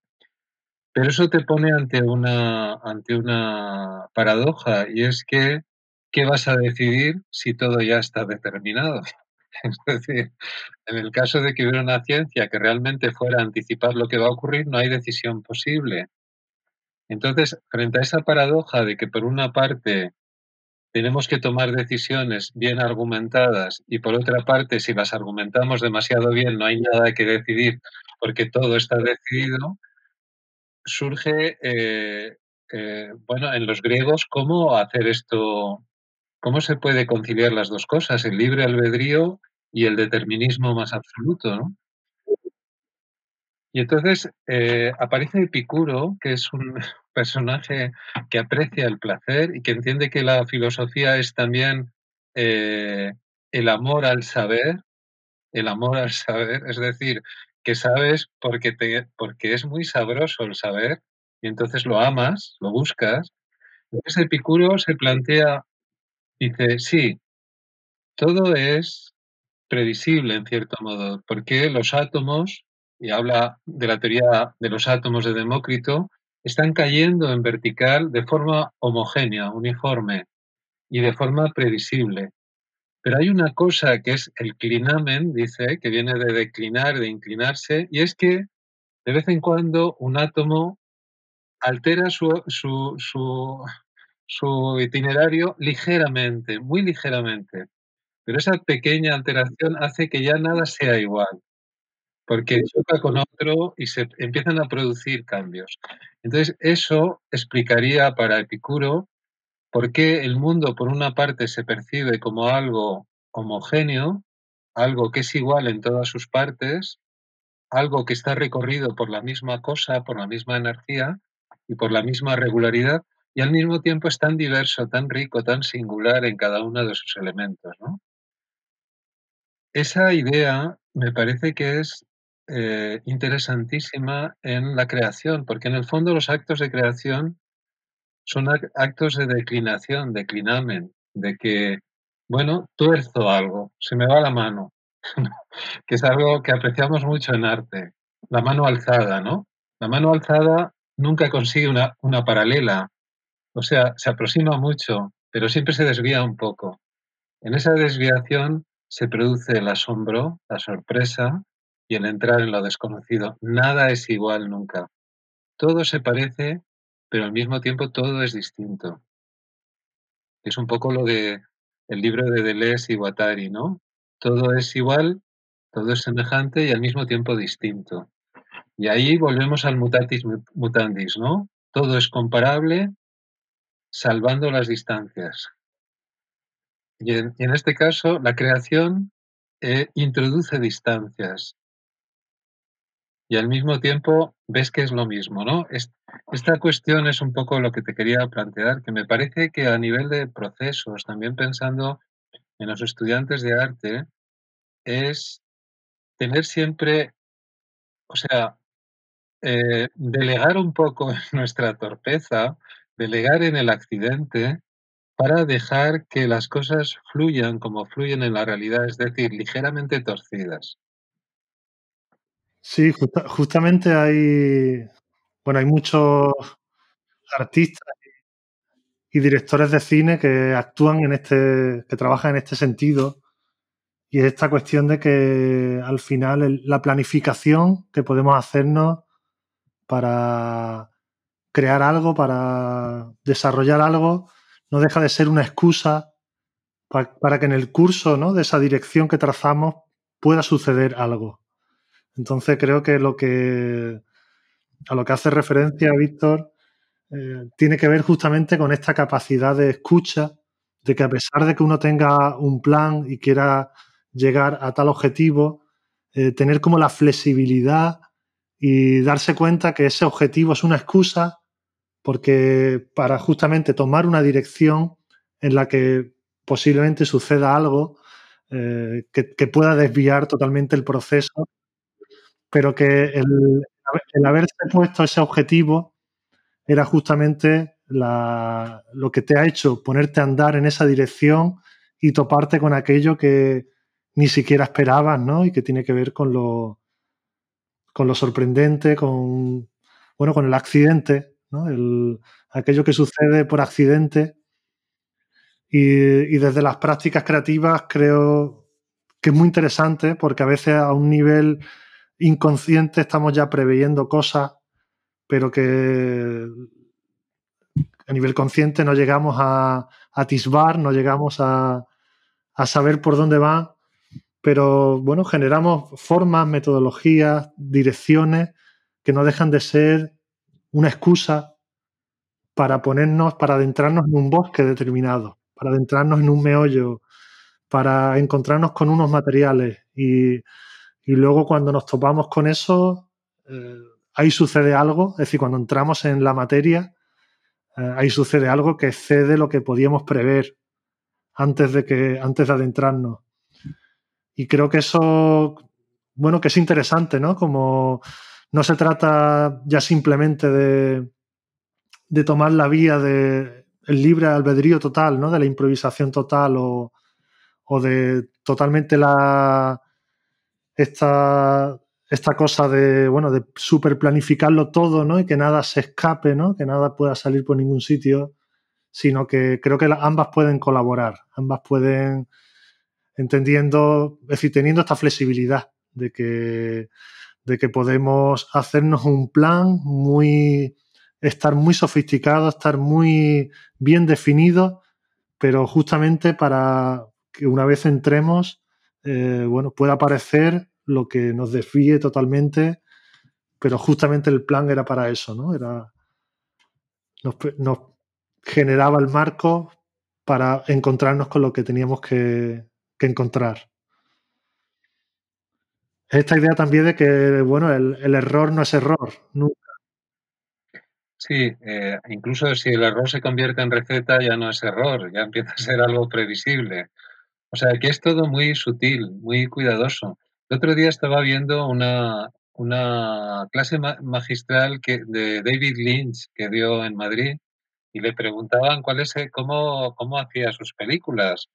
Pero eso te pone ante una, ante una paradoja y es que, ¿qué vas a decidir si todo ya está determinado? Es decir, en el caso de que hubiera una ciencia que realmente fuera a anticipar lo que va a ocurrir, no hay decisión posible. Entonces, frente a esa paradoja de que por una parte tenemos que tomar decisiones bien argumentadas y por otra parte, si las argumentamos demasiado bien, no hay nada que decidir porque todo está decidido, surge, eh, eh, bueno, en los griegos, cómo hacer esto, cómo se puede conciliar las dos cosas, el libre albedrío y el determinismo más absoluto. Y entonces eh, aparece Epicuro, que es un personaje que aprecia el placer y que entiende que la filosofía es también el amor al saber, el amor al saber, es decir, que sabes porque, te, porque es muy sabroso el saber y entonces lo amas, lo buscas. Entonces Epicuro se plantea, dice, sí, todo es previsible en cierto modo, porque los átomos y habla de la teoría de los átomos de Demócrito, están cayendo en vertical de forma homogénea, uniforme y de forma previsible. Pero hay una cosa que es el clinamen, dice, que viene de declinar, de inclinarse, y es que de vez en cuando un átomo altera su, su, su, su itinerario ligeramente, muy ligeramente. Pero esa pequeña alteración hace que ya nada sea igual porque choca con otro y se empiezan a producir cambios. Entonces, eso explicaría para Epicuro por qué el mundo, por una parte, se percibe como algo homogéneo, algo que es igual en todas sus partes, algo que está recorrido por la misma cosa, por la misma energía y por la misma regularidad, y al mismo tiempo es tan diverso, tan rico, tan singular en cada uno de sus elementos. Esa idea me parece que es eh, interesantísima en la creación, porque en el fondo los actos de creación son actos de declinación, declinamen, de que, bueno, tuerzo algo, se me va la mano, que es algo que apreciamos mucho en arte, la mano alzada, ¿no? La mano alzada nunca consigue una, una paralela, o sea, se aproxima mucho, pero siempre se desvía un poco. En esa desviación se produce el asombro, la sorpresa, y el entrar en lo desconocido. Nada es igual nunca. Todo se parece, pero al mismo tiempo todo es distinto. Es un poco lo de el libro de Deleuze y Guattari, ¿no? Todo es igual, todo es semejante y al mismo tiempo distinto. Y ahí volvemos al mutatis mutandis, ¿no? Todo es comparable, salvando las distancias. Y en, este caso, la creación eh, introduce distancias, y al mismo tiempo ves que es lo mismo, ¿no? Esta cuestión es un poco lo que te quería plantear, que me parece que a nivel de procesos, también pensando en los estudiantes de arte, es tener siempre, o sea, eh, delegar un poco nuestra torpeza, delegar en el accidente para dejar que las cosas fluyan como fluyen en la realidad, es decir, ligeramente torcidas. Sí, justamente hay, bueno, hay muchos artistas y directores de cine que actúan en este, que trabajan en este sentido. Y es esta cuestión de que al final la planificación que podemos hacernos para crear algo, para desarrollar algo, no deja de ser una excusa para, para que en el curso ¿no? de esa dirección que trazamos pueda suceder algo. Entonces creo que lo que a lo que hace referencia Víctor eh, tiene que ver justamente con esta capacidad de escucha, de que a pesar de que uno tenga un plan y quiera llegar a tal objetivo, eh, tener como la flexibilidad y darse cuenta que ese objetivo es una excusa porque para justamente tomar una dirección en la que posiblemente suceda algo eh, que, pueda desviar totalmente el proceso pero que el, haberse puesto ese objetivo era justamente lo que te ha hecho ponerte a andar en esa dirección y toparte con aquello que ni siquiera esperabas, ¿no? Y que tiene que ver con lo, con lo sorprendente, con, bueno, con el accidente, ¿no? aquello que sucede por accidente. Y, desde las prácticas creativas creo que es muy interesante porque a veces a un nivel inconsciente estamos ya preveyendo cosas, pero que a nivel consciente no llegamos a, atisbar, no llegamos a, a saber por dónde va, pero bueno, generamos formas, metodologías, direcciones que no dejan de ser una excusa para ponernos, para adentrarnos en un bosque determinado, para adentrarnos en un meollo, para encontrarnos con unos materiales. Y, luego cuando nos topamos con eso, eh, ahí sucede algo, es decir, cuando entramos en la materia, eh, ahí sucede algo que excede lo que podíamos prever antes de, que, antes de adentrarnos. Y creo que eso, bueno, que es interesante, ¿no? Como no se trata ya simplemente de, de tomar la vía del el libre albedrío total, ¿no? De la improvisación total o, o de totalmente la esta, esta cosa de, bueno, de super planificarlo todo, ¿no? Y que nada se escape, ¿no? Que nada pueda salir por ningún sitio sino que creo que ambas pueden colaborar, ambas pueden, entendiendo, es decir, teniendo esta flexibilidad de que, de que podemos hacernos un plan muy, estar muy sofisticado, estar muy bien definido, pero justamente para que una vez entremos, eh, bueno, pueda aparecer lo que nos desvíe totalmente, pero justamente el plan era para eso, ¿no? Era, nos, generaba el marco para encontrarnos con lo que teníamos que, encontrar. Esta idea también de que, bueno, el, error no es error, nunca. Sí, eh, incluso si el error se convierte en receta ya no es error, ya empieza a ser algo previsible. O sea, que es todo muy sutil, muy cuidadoso. El otro día estaba viendo una, una clase magistral de David Lynch que dio en Madrid y le preguntaban cuál es, eh, cómo, cómo hacía sus películas.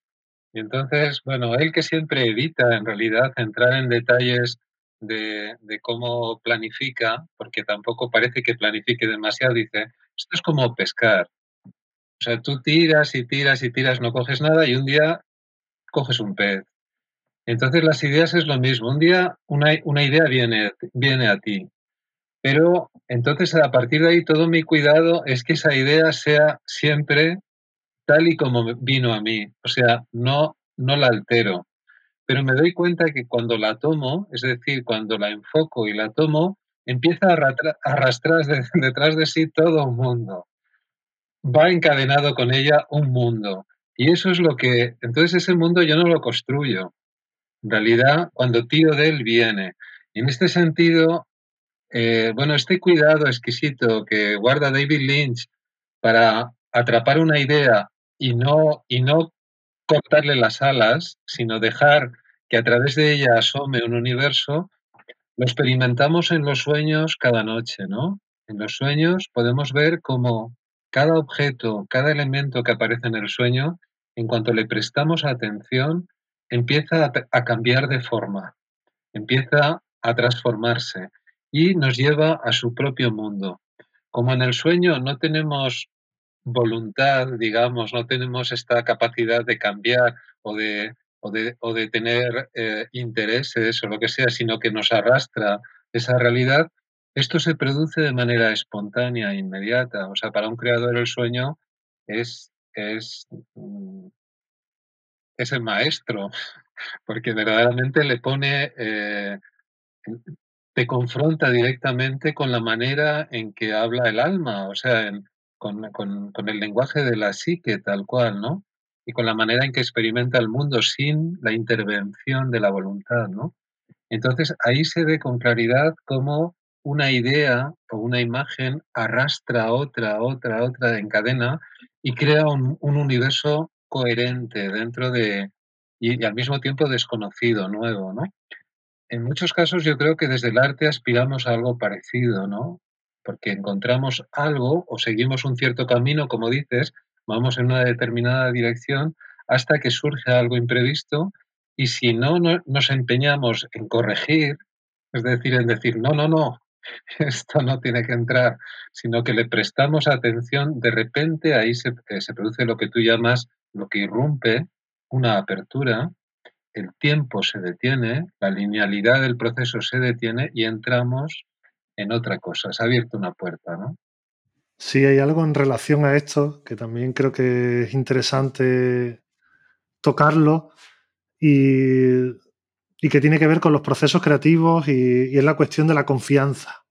Y entonces, bueno, él que siempre evita en realidad entrar en detalles de, de, cómo planifica, porque tampoco parece que planifique demasiado, dice, esto es como pescar. O sea, tú tiras y tiras y tiras, no coges nada y un día coges un pez. Entonces las ideas es lo mismo. Un día una, una idea viene, viene a ti pero entonces a partir de ahí todo mi cuidado es que esa idea sea siempre tal y como vino a mí. O sea, no, no la altero. Pero me doy cuenta que cuando la tomo, es decir, cuando la enfoco y la tomo, empieza a arrastrar detrás de sí todo un mundo. Va encadenado con ella un mundo. Y eso es lo que, entonces ese mundo yo no lo construyo. En realidad, cuando tiro de él, viene. Y en este sentido, eh, bueno, este cuidado exquisito que guarda David Lynch para atrapar una idea y no, y no cortarle las alas, sino dejar que a través de ella asome un universo, lo experimentamos en los sueños cada noche, ¿no? En los sueños podemos ver cómo cada objeto, cada elemento que aparece en el sueño, en cuanto le prestamos atención, empieza a, cambiar de forma, empieza a transformarse y nos lleva a su propio mundo. Como en el sueño no tenemos voluntad, digamos, no tenemos esta capacidad de cambiar o de, o de, tener eh, intereses o lo que sea, sino que nos arrastra esa realidad, esto se produce de manera espontánea, inmediata. O sea, para un creador el sueño es, es, mm, es el maestro, porque verdaderamente le pone eh, te confronta directamente con la manera en que habla el alma, o sea, con, con, el lenguaje de la psique tal cual, ¿no? Y con la manera en que experimenta el mundo sin la intervención de la voluntad, ¿no? Entonces ahí se ve con claridad cómo una idea o una imagen arrastra otra, otra, otra en cadena y crea un, un universo coherente dentro de, y, y, al mismo tiempo desconocido, nuevo, ¿no? en muchos casos yo creo que desde el arte aspiramos a algo parecido, ¿no? porque encontramos algo o seguimos un cierto camino, como dices, vamos en una determinada dirección hasta que surge algo imprevisto y si no, no nos empeñamos en corregir, es decir, en decir, no, no, no, esto no tiene que entrar, sino que le prestamos atención, de repente ahí se, eh, se produce lo que tú llamas, lo que irrumpe, una apertura, el tiempo se detiene, la linealidad del proceso se detiene y entramos en otra cosa. Se ha abierto una puerta, ¿no? Sí, hay algo en relación a esto que también creo que es interesante tocarlo y, que tiene que ver con los procesos creativos y, es la cuestión de la confianza.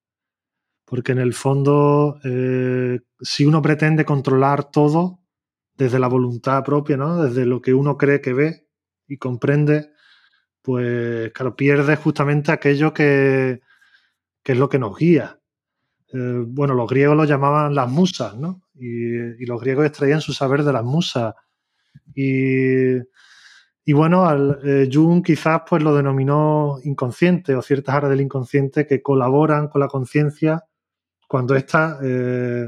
Porque en el fondo, eh, si uno pretende controlar todo desde la voluntad propia, ¿no? desde lo que uno cree que ve y comprende, pues claro, pierde justamente aquello que, que es lo que nos guía. Eh, bueno, los griegos lo llamaban las musas, ¿no? Y, los griegos extraían su saber de las musas. Y, y bueno, al, eh, Jung quizás pues lo denominó inconsciente o ciertas áreas del inconsciente que colaboran con la conciencia cuando ésta eh,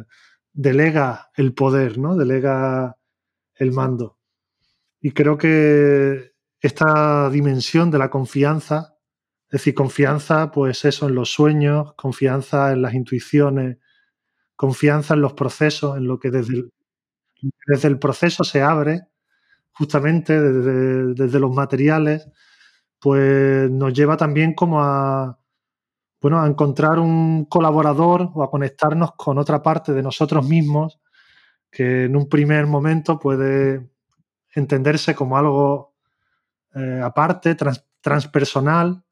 delega el poder, ¿no? Delega el mando. Y creo que esta dimensión de la confianza es decir, confianza, pues eso, en los sueños, confianza en las intuiciones, confianza en los procesos, en lo que desde el, desde el proceso se abre, justamente desde, desde, los materiales, pues nos lleva también como a, bueno, a encontrar un colaborador o a conectarnos con otra parte de nosotros mismos que en un primer momento puede entenderse como algo eh, aparte, transpersonal,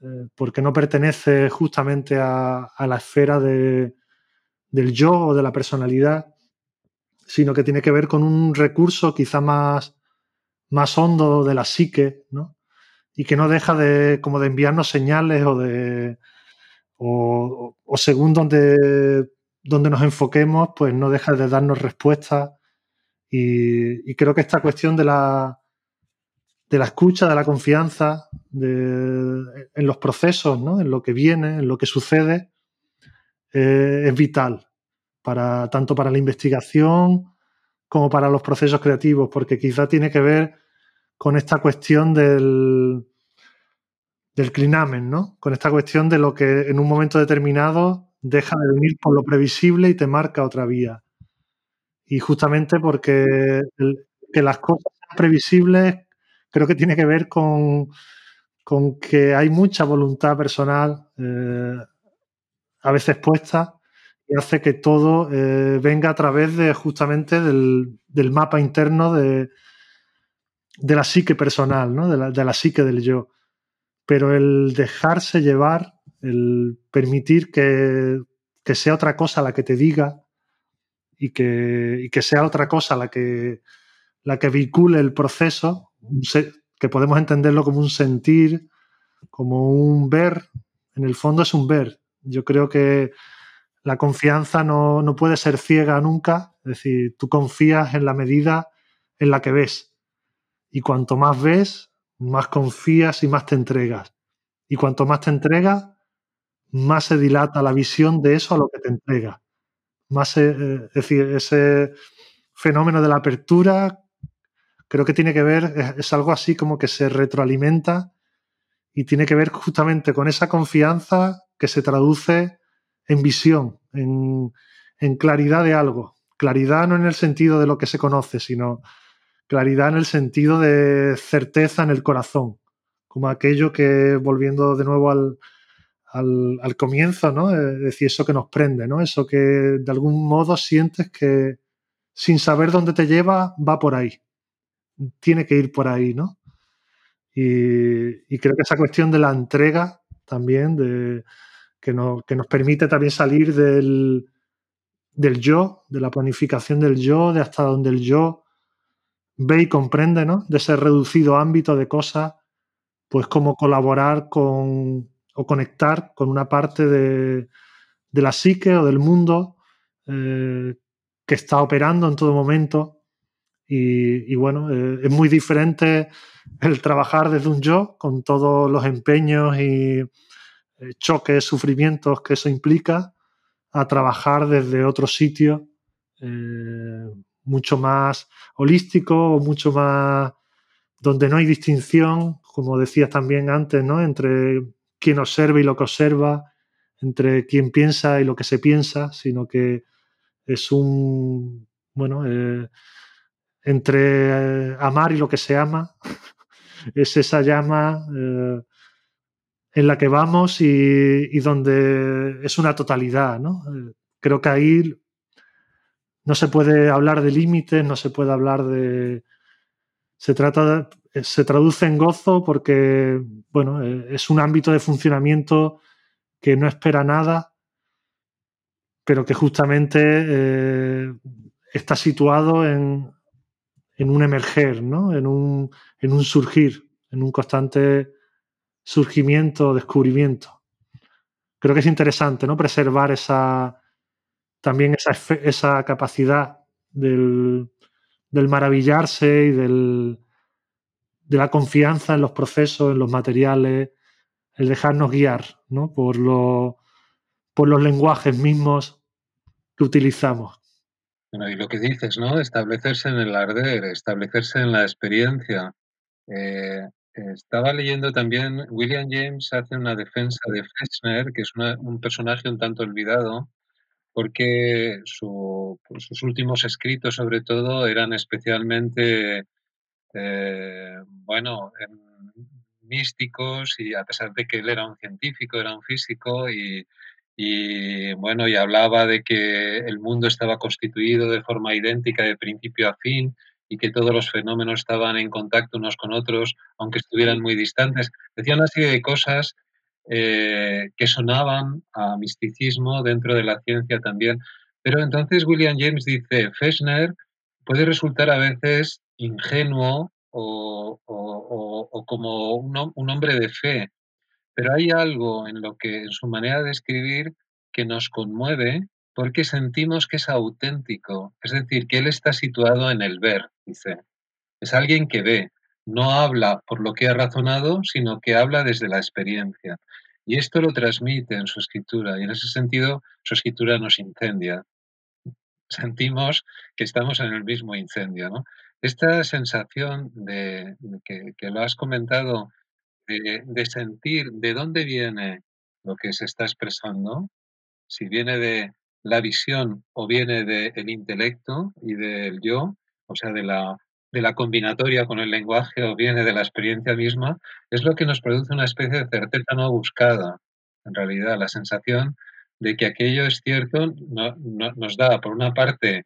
eh, porque no pertenece justamente a, la esfera del yo o de la personalidad, sino que tiene que ver con un recurso quizá más, más hondo de la psique, ¿no? Y que no deja de, como de enviarnos señales o de. o, según donde, donde nos enfoquemos, pues no deja de darnos respuestas. y creo que esta cuestión de la, de la escucha, de la confianza, en los procesos, en lo que viene, en lo que sucede, eh, es vital, para, tanto para la investigación como para los procesos creativos, porque quizá tiene que ver con esta cuestión del, del clinamen, ¿no? con esta cuestión de lo que en un momento determinado deja de venir por lo previsible y te marca otra vía. Y justamente porque que las cosas sean previsibles creo que tiene que ver con, que hay mucha voluntad personal eh, a veces puesta hace que todo eh, venga a través de justamente del, mapa interno de, la psique personal, ¿no? de, la, psique del yo. Pero el dejarse llevar, el permitir que, sea otra cosa la que te diga y que, y que sea otra cosa la que, la que vincule el proceso, que podemos entenderlo como un sentir, como un ver, en el fondo es un ver. Yo creo que la confianza no, puede ser ciega nunca, es decir, tú confías en la medida en la que ves. Y cuanto más ves, más confías y más te entregas. Y cuanto más te entregas, más se dilata la visión de eso a lo que te entrega. Más, eh, es decir, ese fenómeno de la apertura creo que tiene que ver, es, algo así como que se retroalimenta y tiene que ver justamente con esa confianza que se traduce en visión, en, claridad de algo. Claridad no en el sentido de lo que se conoce, sino claridad en el sentido de certeza en el corazón, como aquello que, volviendo de nuevo al, comienzo, ¿no? Es decir, eso que nos prende, ¿no? Eso que de algún modo sientes que sin saber dónde te lleva, va por ahí tiene que ir por ahí, ¿no? Y, creo que esa cuestión de la entrega también, de, que, nos permite también salir del, del yo, de la planificación del yo, de hasta donde el yo ve y comprende, ¿no? De ese reducido ámbito de cosas, pues como colaborar con o conectar con una parte de, la psique o del mundo eh, que está operando en todo momento y, bueno, eh, es muy diferente el trabajar desde un yo con todos los empeños y choques, sufrimientos que eso implica, a trabajar desde otro sitio eh, mucho más holístico mucho más donde no hay distinción, como decías también antes, ¿no? entre quien observa y lo que observa, entre quien piensa y lo que se piensa, sino que es un, bueno, eh, entre amar y lo que se ama, es esa llama eh, en la que vamos y, donde es una totalidad, ¿no? Eh, creo que ahí no se puede hablar de límites, no se puede hablar de... Se trata se traduce en gozo porque, bueno, eh, es un ámbito de funcionamiento que no espera nada, pero que justamente eh, está situado en, en, un emerger, ¿no? en, un, en un surgir, en un constante surgimiento, descubrimiento. Creo que es interesante ¿no? preservar esa, también esa, esa capacidad del, del, maravillarse y del, de la confianza en los procesos, en los materiales, el dejarnos guiar ¿no? por, por los lenguajes mismos que utilizamos. Bueno, y lo que dices, ¿no? Establecerse en el arder, establecerse en la experiencia. Eh, estaba leyendo también, William James hace una defensa de Fechner, que es un personaje un tanto olvidado, porque pues, sus últimos escritos, sobre todo, eran especialmente, eh, bueno, místicos, y a pesar de que él era un científico, era un físico, y bueno, y hablaba de que el mundo estaba constituido de forma idéntica de principio a fin, y que todos los fenómenos estaban en contacto unos con otros, aunque estuvieran muy distantes. Decía una serie de cosas eh, que sonaban a misticismo dentro de la ciencia también. Pero entonces William James dice, Fechner puede resultar a veces ingenuo o, como un, un, hombre de fe, pero hay algo en lo que en su manera de escribir que nos conmueve porque sentimos que es auténtico, es decir, que él está situado en el ver, dice. Es alguien que ve, no habla por lo que ha razonado, sino que habla desde la experiencia. Y esto lo transmite en su escritura y en ese sentido su escritura nos incendia. Sentimos que estamos en el mismo incendio. ¿no? Esta sensación de, que, lo has comentado, de, de, sentir de dónde viene lo que se está expresando, si viene de la visión o viene del intelecto y del yo, o sea, de la de la combinatoria con el lenguaje o viene de la experiencia misma, es lo que nos produce una especie de certeza no buscada. En realidad, la sensación de que aquello es cierto nos da, por una parte,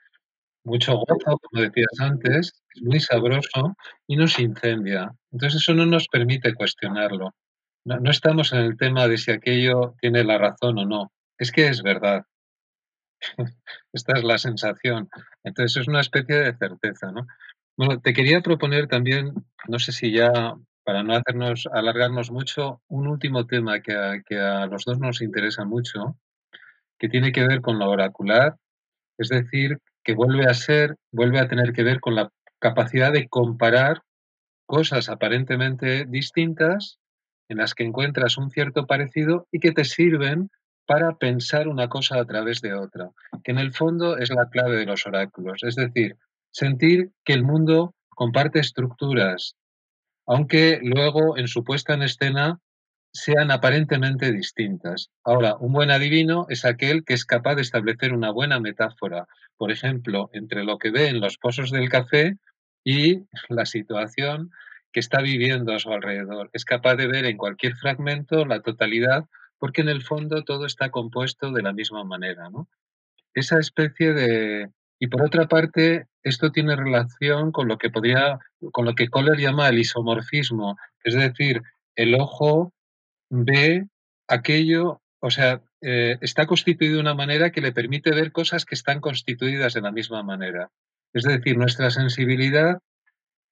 mucho gozo, como decías antes, es muy sabroso y nos incendia. Entonces eso no nos permite cuestionarlo. no estamos en el tema de si aquello tiene la razón o no. Es que es verdad. Esta es la sensación. Entonces es una especie de certeza, ¿no? Bueno, te quería proponer también, no sé si ya para no hacernos alargarnos mucho, un último tema que a, que a los dos nos interesa mucho, que tiene que ver con lo oracular, es decir, que vuelve a ser, vuelve a tener que ver con la capacidad de comparar cosas aparentemente distintas en las que encuentras un cierto parecido y que te sirven para pensar una cosa a través de otra, que en el fondo es la clave de los oráculos, es decir, sentir que el mundo comparte estructuras, aunque luego en su puesta en escena sean aparentemente distintas. Ahora, un buen adivino es aquel que es capaz de establecer una buena metáfora, por ejemplo, entre lo que ve en los pozos del café y la situación que está viviendo a su alrededor. Es capaz de ver en cualquier fragmento la totalidad porque en el fondo todo está compuesto de la misma manera. ¿no? Esa especie de, y por otra parte, esto tiene relación con lo que podría, con lo que Kohler llama el isomorfismo, es decir, el ojo ve aquello, o sea, eh, está constituido de una manera que le permite ver cosas que están constituidas de la misma manera. Es decir, nuestra sensibilidad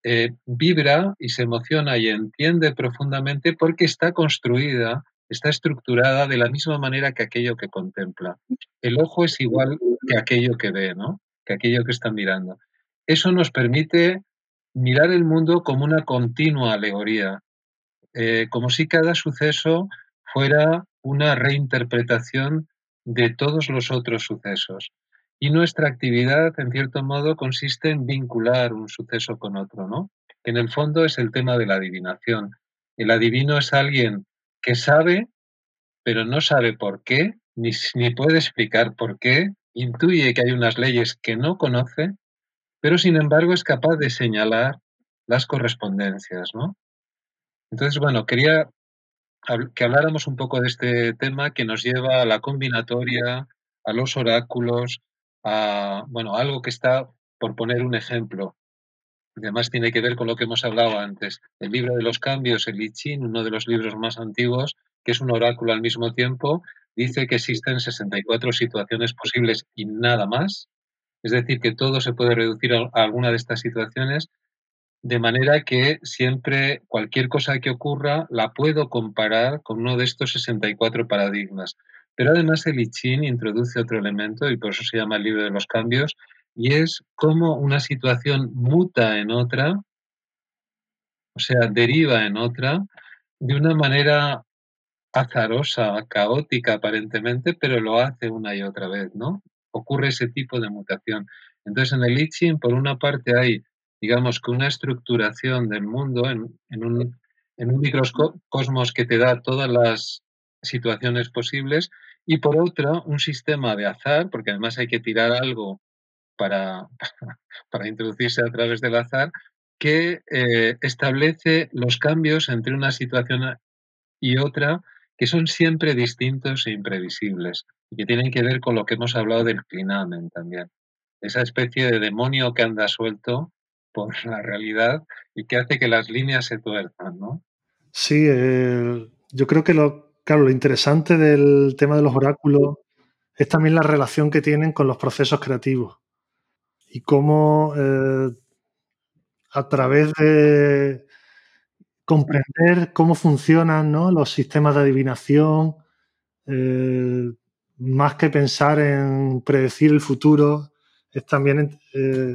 eh, vibra y se emociona y entiende profundamente porque está construida, está estructurada de la misma manera que aquello que contempla. El ojo es igual que aquello que ve, ¿no? que aquello que están mirando. Eso nos permite mirar el mundo como una continua alegoría, eh, como si cada suceso fuera una reinterpretación de todos los otros sucesos. Y nuestra actividad, en cierto modo, consiste en vincular un suceso con otro, ¿no? En el fondo es el tema de la adivinación. El adivino es alguien que sabe, pero no sabe por qué, ni, ni puede explicar por qué, intuye que hay unas leyes que no conoce, pero sin embargo es capaz de señalar las correspondencias, ¿no? Entonces, bueno, quería que habláramos un poco de este tema que nos lleva a la combinatoria, a los oráculos, a, bueno, algo que está, por poner un ejemplo, además tiene que ver con lo que hemos hablado antes, el libro de los cambios, el I Ching, uno de los libros más antiguos, que es un oráculo al mismo tiempo, dice que existen 64 situaciones posibles y nada más. Es decir, que todo se puede reducir a alguna de estas situaciones de manera que siempre cualquier cosa que ocurra la puedo comparar con uno de estos 64 paradigmas. Pero además el I Ching introduce otro elemento y por eso se llama el libro de los cambios y es cómo una situación muta en otra, o sea, deriva en otra, de una manera azarosa, caótica aparentemente, pero lo hace una y otra vez, ¿no? Ocurre ese tipo de mutación. Entonces en el I por una parte hay digamos que una estructuración del mundo en, un, en un microcosmos que te da todas las situaciones posibles y por otro un sistema de azar, porque además hay que tirar algo para, para introducirse a través del azar, que eh, establece los cambios entre una situación y otra que son siempre distintos e imprevisibles y que tienen que ver con lo que hemos hablado del clinamen también. Esa especie de demonio que anda suelto por la realidad y que hace que las líneas se tuerzan, ¿no? Sí, eh, yo creo que lo, claro, lo interesante del tema de los oráculos es también la relación que tienen con los procesos creativos y cómo eh, a través de comprender cómo funcionan los sistemas de adivinación, eh, más que pensar en predecir el futuro, es también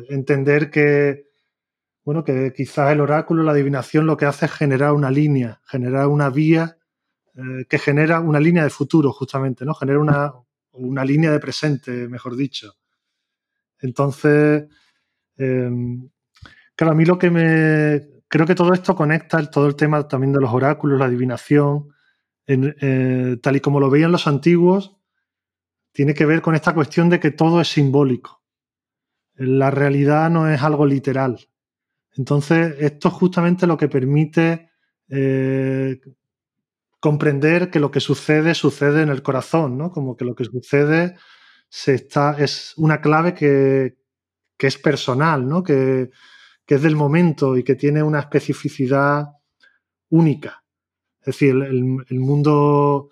entender que bueno, que quizás el oráculo, la adivinación, lo que hace es generar una línea, generar una vía eh, que genera una línea de futuro, justamente, ¿no? Genera una, una línea de presente, mejor dicho. Entonces, em, claro, a mí lo que me. Creo que todo esto conecta todo el tema también de los oráculos, la adivinación, eh, tal y como lo veían los antiguos, tiene que ver con esta cuestión de que todo es simbólico. La realidad no es algo literal. Entonces, esto es justamente lo que permite eh, comprender que lo que sucede sucede en el corazón, ¿no? Como que lo que sucede se está, es una clave que, es personal, ¿no? Que, es del momento y que tiene una especificidad única. Es decir, el, el, mundo,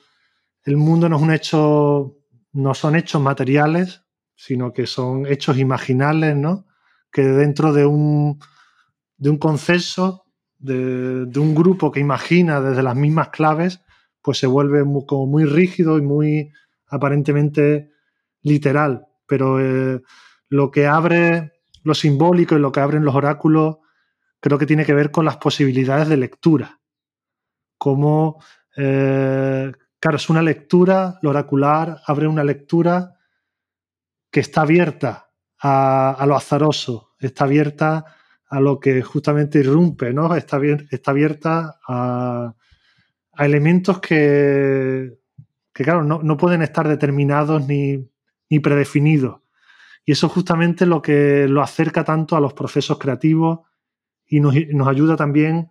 el mundo no es un hecho, no son hechos materiales, sino que son hechos imaginales, ¿no? Que dentro de un, de un consenso, de, un grupo que imagina desde las mismas claves, pues se vuelve como muy rígido y muy aparentemente literal. Pero eh, lo que abre lo simbólico y lo que abren los oráculos creo que tiene que ver con las posibilidades de lectura. Como, eh, claro, es una lectura, lo oracular abre una lectura que está abierta a, lo azaroso, está abierta a lo que justamente irrumpe, ¿no? Está, abierta a, elementos que claro, no, pueden estar determinados ni, predefinidos. Y eso es justamente lo que lo acerca tanto a los procesos creativos y nos, ayuda también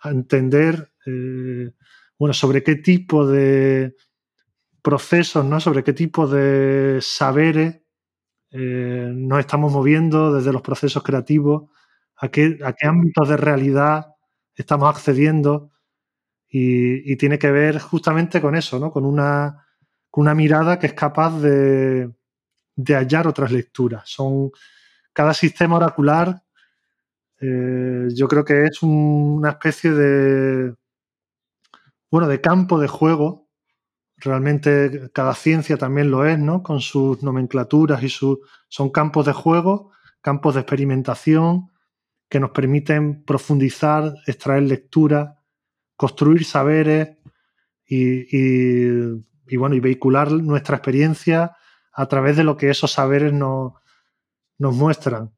a entender, eh, bueno, sobre qué tipo de procesos, ¿no? Sobre qué tipo de saberes eh, nos estamos moviendo desde los procesos creativos a qué, ámbitos de realidad estamos accediendo y, tiene que ver justamente con eso, ¿no? con, una, una mirada que es capaz de, hallar otras lecturas. Son, cada sistema oracular eh, yo creo que es una especie de, bueno, de campo de juego. Realmente cada ciencia también lo es, ¿no? Con sus nomenclaturas y sus... Son campos de juego, campos de experimentación, que nos permiten profundizar, extraer lectura, construir saberes y, bueno, y vehicular nuestra experiencia a través de lo que esos saberes nos, nos muestran.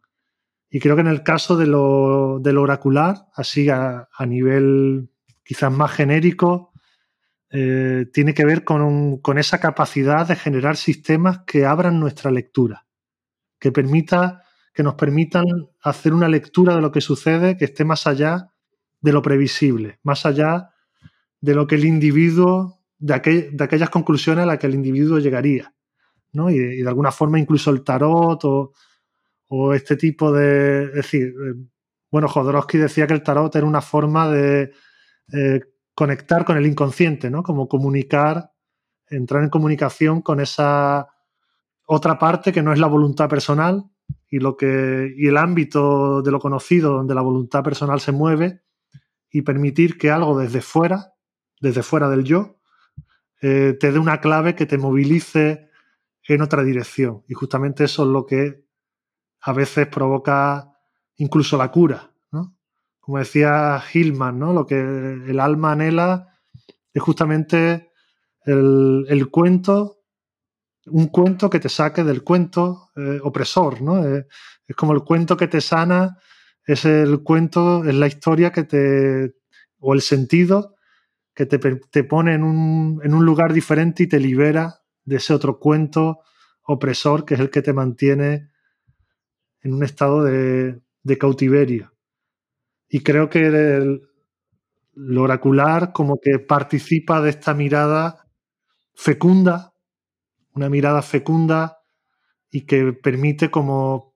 Y creo que en el caso de lo, oracular, así a, nivel quizás más genérico, eh, tiene que ver con, con, esa capacidad de generar sistemas que abran nuestra lectura, que, permita, que nos permitan hacer una lectura de lo que sucede que esté más allá de lo previsible, más allá de lo que el individuo, de, de aquellas conclusiones a las que el individuo llegaría. ¿no? Y, y, de alguna forma incluso el tarot o, o este tipo de... Es decir, eh, bueno, Jodorowsky decía que el tarot era una forma de eh, conectar con el inconsciente, ¿no? Como comunicar, entrar en comunicación con esa otra parte que no es la voluntad personal y, lo que, y el ámbito de lo conocido donde la voluntad personal se mueve y permitir que algo desde fuera, desde fuera del yo, eh, te dé una clave que te movilice en otra dirección. Y justamente eso es lo que a veces provoca incluso la cura, ¿no? Como decía Hillman, ¿no? Lo que el alma anhela es justamente el, cuento, un cuento que te saque del cuento eh, opresor, ¿no? Eh, es como el cuento que te sana, es el cuento, es la historia que te, o el sentido que te, te pone en un, en un lugar diferente y te libera de ese otro cuento opresor que es el que te mantiene en un estado de, cautiverio. Y creo que el, lo oracular como que participa de esta mirada fecunda, una mirada fecunda y que permite como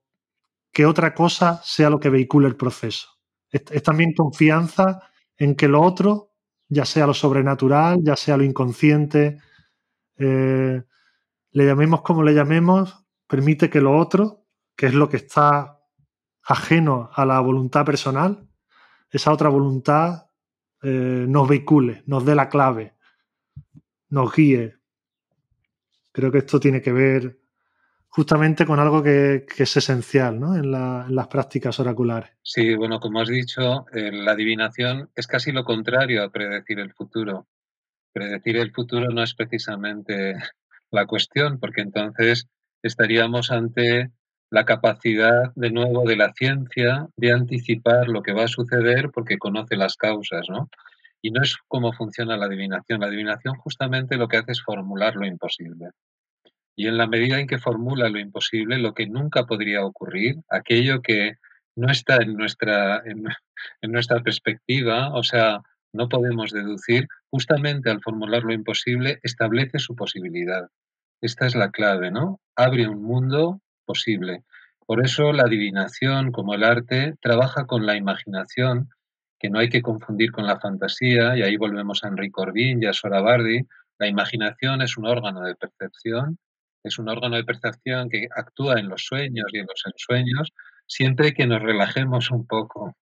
que otra cosa sea lo que vehicule el proceso. Es, también confianza en que lo otro, ya sea lo sobrenatural, ya sea lo inconsciente, eh, le llamemos como le llamemos, permite que lo otro que es lo que está ajeno a la voluntad personal, esa otra voluntad eh, nos vehicule, nos dé la clave, nos guíe. Creo que esto tiene que ver justamente con algo que, es esencial en, las prácticas oraculares. Sí, bueno, como has dicho, eh, la adivinación es casi lo contrario a predecir el futuro. Predecir el futuro no es precisamente la cuestión, porque entonces estaríamos ante la capacidad de nuevo de la ciencia de anticipar lo que va a suceder porque conoce las causas, ¿no? Y no es cómo funciona la adivinación. La adivinación justamente lo que hace es formular lo imposible. Y en la medida en que formula lo imposible, lo que nunca podría ocurrir, aquello que no está en nuestra, en, nuestra perspectiva, o sea, no podemos deducir, justamente al formular lo imposible, establece su posibilidad. Esta es la clave, ¿no? Abre un mundo posible. Por eso la adivinación, como el arte, trabaja con la imaginación, que no hay que confundir con la fantasía, y ahí volvemos a Enrique Corbin y a Sorabardi. La imaginación es un órgano de percepción, es un órgano de percepción que actúa en los sueños y en los ensueños, siempre que nos relajemos un poco.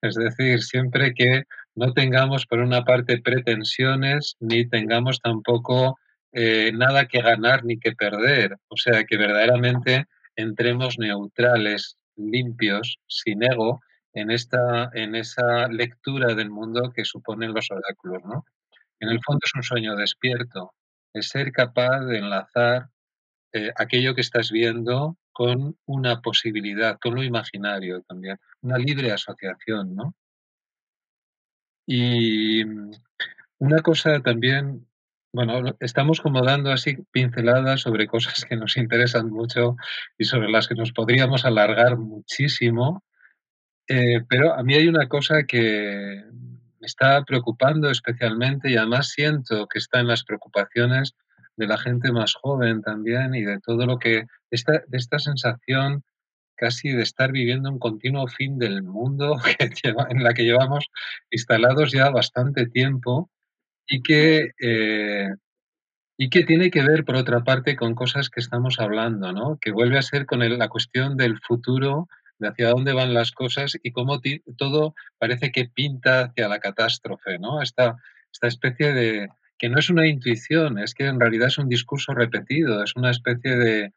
Es decir, siempre que no tengamos por una parte pretensiones ni tengamos tampoco eh, nada que ganar ni que perder. O sea, que verdaderamente entremos neutrales, limpios, sin ego, en, esta, en esa lectura del mundo que suponen los oráculos. ¿no? En el fondo es un sueño despierto, es ser capaz de enlazar eh, aquello que estás viendo con una posibilidad, con lo imaginario también, una libre asociación, ¿no? Y mm, una cosa también bueno, estamos como dando así pinceladas sobre cosas que nos interesan mucho y sobre las que nos podríamos alargar muchísimo, eh, pero a mí hay una cosa que me está preocupando especialmente y además siento que está en las preocupaciones de la gente más joven también y de todo lo que, esta, de esta sensación casi de estar viviendo un continuo fin del mundo que en la que llevamos instalados ya bastante tiempo y que, eh, y que tiene que ver, por otra parte, con cosas que estamos hablando, ¿no? Que vuelve a ser con la cuestión del futuro, de hacia dónde van las cosas y cómo todo parece que pinta hacia la catástrofe, ¿no? Esta, esta especie de, que no es una intuición, es que en realidad es un discurso repetido, es una especie de,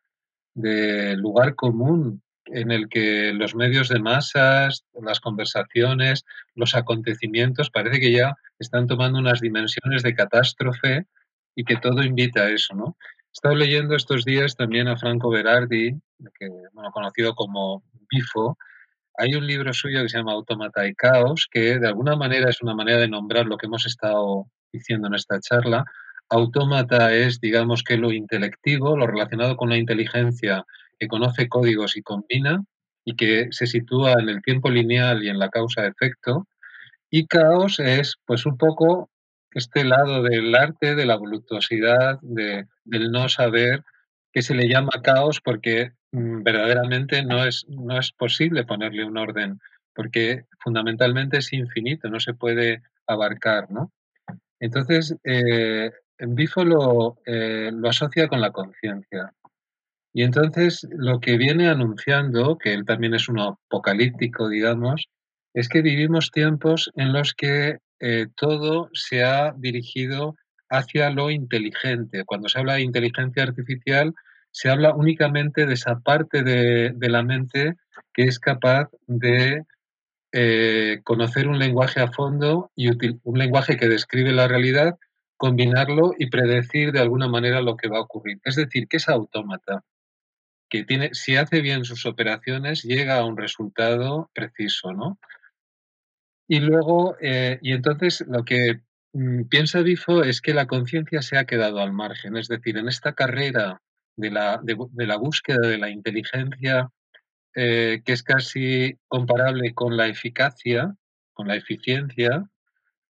de lugar común en el que los medios de masas, las conversaciones, los acontecimientos, parece que ya están tomando unas dimensiones de catástrofe y que todo invita a eso, ¿no? He estado leyendo estos días también a Franco Berardi, que, conocido como Bifo. Hay un libro suyo que se llama Automata y Caos, que de alguna manera es una manera de nombrar lo que hemos estado diciendo en esta charla. Autómata es, digamos que lo intelectivo, lo relacionado con la inteligencia que conoce códigos y combina y que se sitúa en el tiempo lineal y en la causa-efecto. Y caos es, pues, un poco este lado del arte, de la voluptuosidad, de, del no saber, que se le llama caos porque mm, verdaderamente no es, no es posible ponerle un orden, porque fundamentalmente es infinito, no se puede abarcar, ¿no? Entonces, eh, Bifo lo, eh, lo asocia con la conciencia. Y entonces lo que viene anunciando, que él también es un apocalíptico, digamos, es que vivimos tiempos en los que eh, todo se ha dirigido hacia lo inteligente. Cuando se habla de inteligencia artificial, se habla únicamente de esa parte de, la mente que es capaz de eh, conocer un lenguaje a fondo y un lenguaje que describe la realidad, combinarlo y predecir de alguna manera lo que va a ocurrir. Es decir, que es autómata que tiene, si hace bien sus operaciones, llega a un resultado preciso, ¿no? Y luego, eh, y entonces lo que mm, piensa Bifo es que la conciencia se ha quedado al margen, es decir, en esta carrera de la, de, la búsqueda de la inteligencia, eh, que es casi comparable con la eficacia, con la eficiencia,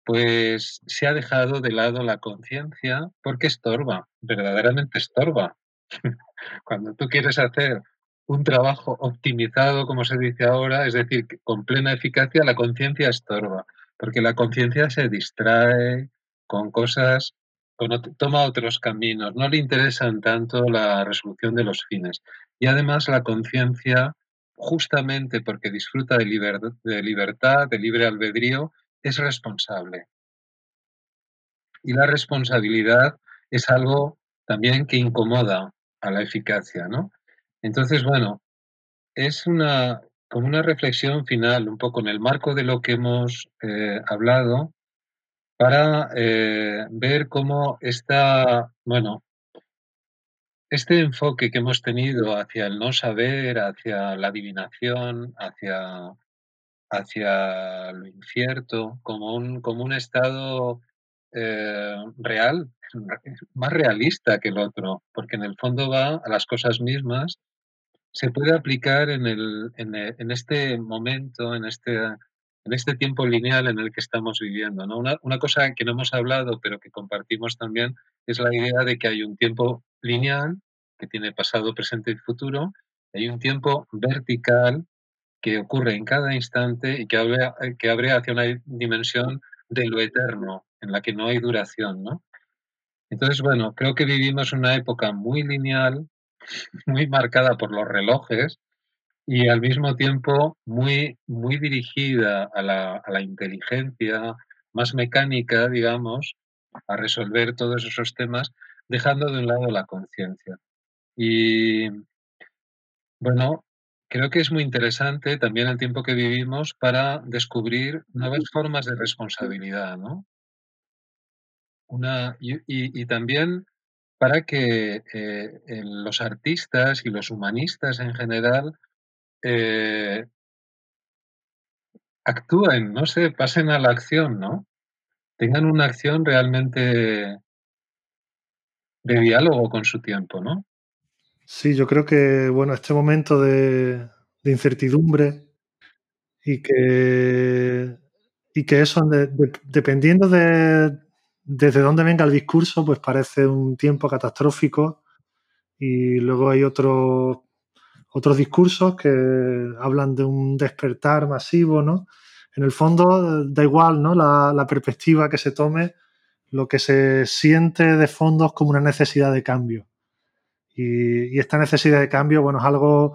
pues se ha dejado de lado la conciencia porque estorba, verdaderamente estorba. Cuando tú quieres hacer un trabajo optimizado, como se dice ahora, es decir, con plena eficacia, la conciencia estorba, porque la conciencia se distrae con cosas, toma otros caminos, no le interesan tanto la resolución de los fines. Y además la conciencia, justamente porque disfruta de, de libertad, de libre albedrío, es responsable. Y la responsabilidad es algo también que incomoda a la eficacia, ¿no? Entonces, bueno, es una, como una reflexión final, un poco en el marco de lo que hemos eh, hablado, para eh, ver cómo está, bueno, este enfoque que hemos tenido hacia el no saber, hacia la adivinación, hacia, hacia lo incierto, como un, como un estado eh, real, más realista que el otro, porque en el fondo va a las cosas mismas, se puede aplicar en, el, en, e, este momento, en este, en este tiempo lineal en el que estamos viviendo. ¿no? Una, cosa que no hemos hablado, pero que compartimos también, es la idea de que hay un tiempo lineal, que tiene pasado, presente y futuro, hay un tiempo vertical que ocurre en cada instante y que abre, que abre hacia una dimensión de lo eterno, en la que no hay duración, ¿no? Entonces, bueno, creo que vivimos una época muy lineal, muy marcada por los relojes y al mismo tiempo muy, muy dirigida a la, a la inteligencia, más mecánica, digamos, a resolver todos esos temas, dejando de un lado la conciencia. Y bueno, creo que es muy interesante también el tiempo que vivimos para descubrir nuevas formas de responsabilidad, ¿no? Una, y, también para que eh, los artistas y los humanistas en general eh, actúen, no sé, pasen a la acción, ¿no? Tengan una acción realmente de diálogo con su tiempo, ¿no? Sí, yo creo que, bueno, este momento de, incertidumbre y que, y que eso, dependiendo de, desde dónde venga el discurso, pues parece un tiempo catastrófico y luego hay otros otros discursos que hablan de un despertar masivo, ¿no? En el fondo da igual, ¿no? La, perspectiva que se tome, lo que se siente de fondo es como una necesidad de cambio. Y, esta necesidad de cambio, bueno, es algo,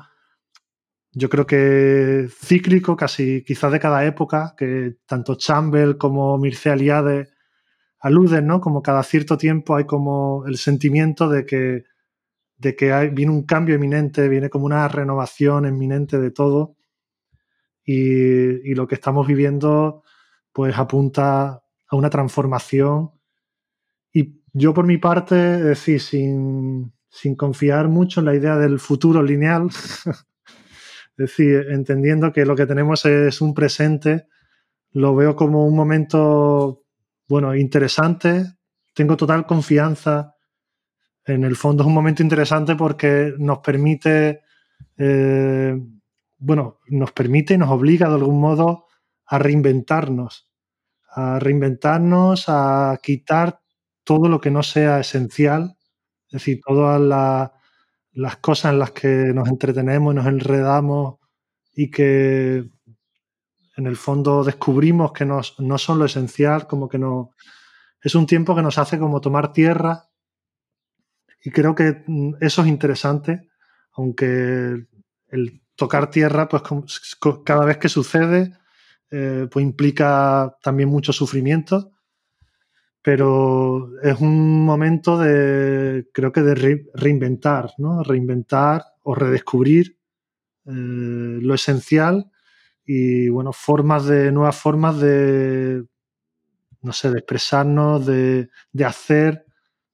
yo creo que cíclico, casi quizás de cada época, que tanto Chamber como Mircea Eliade aluden, ¿no? Como cada cierto tiempo hay como el sentimiento de que, de que viene un cambio eminente, viene como una renovación eminente de todo y, lo que estamos viviendo pues apunta a una transformación y yo por mi parte, decir, sin, sin confiar mucho en la idea del futuro lineal, decir, entendiendo que lo que tenemos es un presente, lo veo como un momento, bueno, interesante, tengo total confianza. En el fondo es un momento interesante porque nos permite, eh, bueno, nos permite y nos obliga de algún modo a reinventarnos, a reinventarnos, a quitar todo lo que no sea esencial, es decir, todas las cosas en las que nos entretenemos y nos enredamos y que en el fondo descubrimos que no son lo esencial, como que no... Es un tiempo que nos hace como tomar tierra y creo que mm, eso es interesante, aunque el tocar tierra, pues cada vez que sucede, eh, pues implica también mucho sufrimiento, pero es un momento de, creo que de reinventar, ¿no? Reinventar o redescubrir eh, lo esencial y, bueno, formas de, nuevas formas de, no sé, de expresarnos, de, hacer,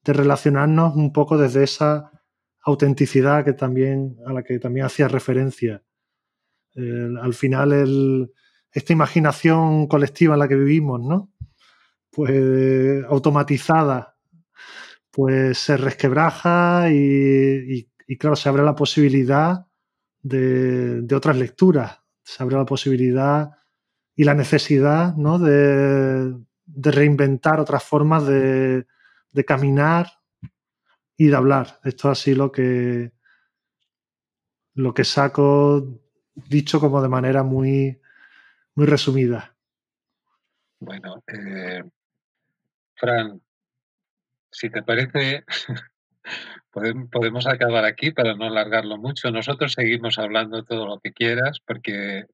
de relacionarnos un poco desde esa autenticidad que también, a la que también hacía referencia. al final, esta imaginación colectiva en la que vivimos, ¿no? Pues automatizada, pues se resquebraja y, claro, se abre la posibilidad de, otras lecturas, se abre la posibilidad y la necesidad ¿no? de, reinventar otras formas de, de, caminar y de hablar. Esto es así lo que, lo que saco dicho como de manera muy, muy resumida. Bueno, eh, Fran, si te parece, podemos acabar aquí para no alargarlo mucho. Nosotros seguimos hablando todo lo que quieras porque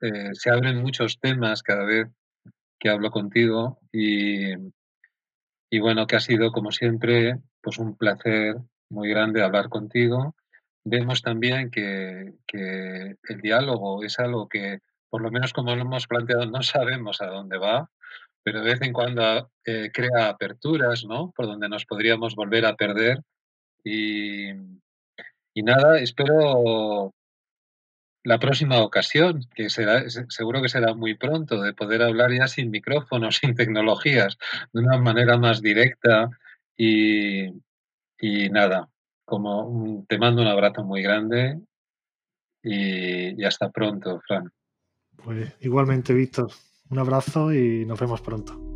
eh, se abren muchos temas cada vez que hablo contigo y, y bueno, que ha sido como siempre pues un placer muy grande hablar contigo. Vemos también que, que el diálogo es algo que por lo menos como lo hemos planteado, no sabemos a dónde va, pero de vez en cuando eh, crea aperturas, ¿no? Por donde nos podríamos volver a perder. Y, y nada, espero la próxima ocasión, que será, seguro que será muy pronto, de poder hablar ya sin micrófonos, sin tecnologías, de una manera más directa y, y nada, como te mando un abrazo muy grande y, y hasta pronto, Fran. Pues igualmente, Víctor, un abrazo y nos vemos pronto.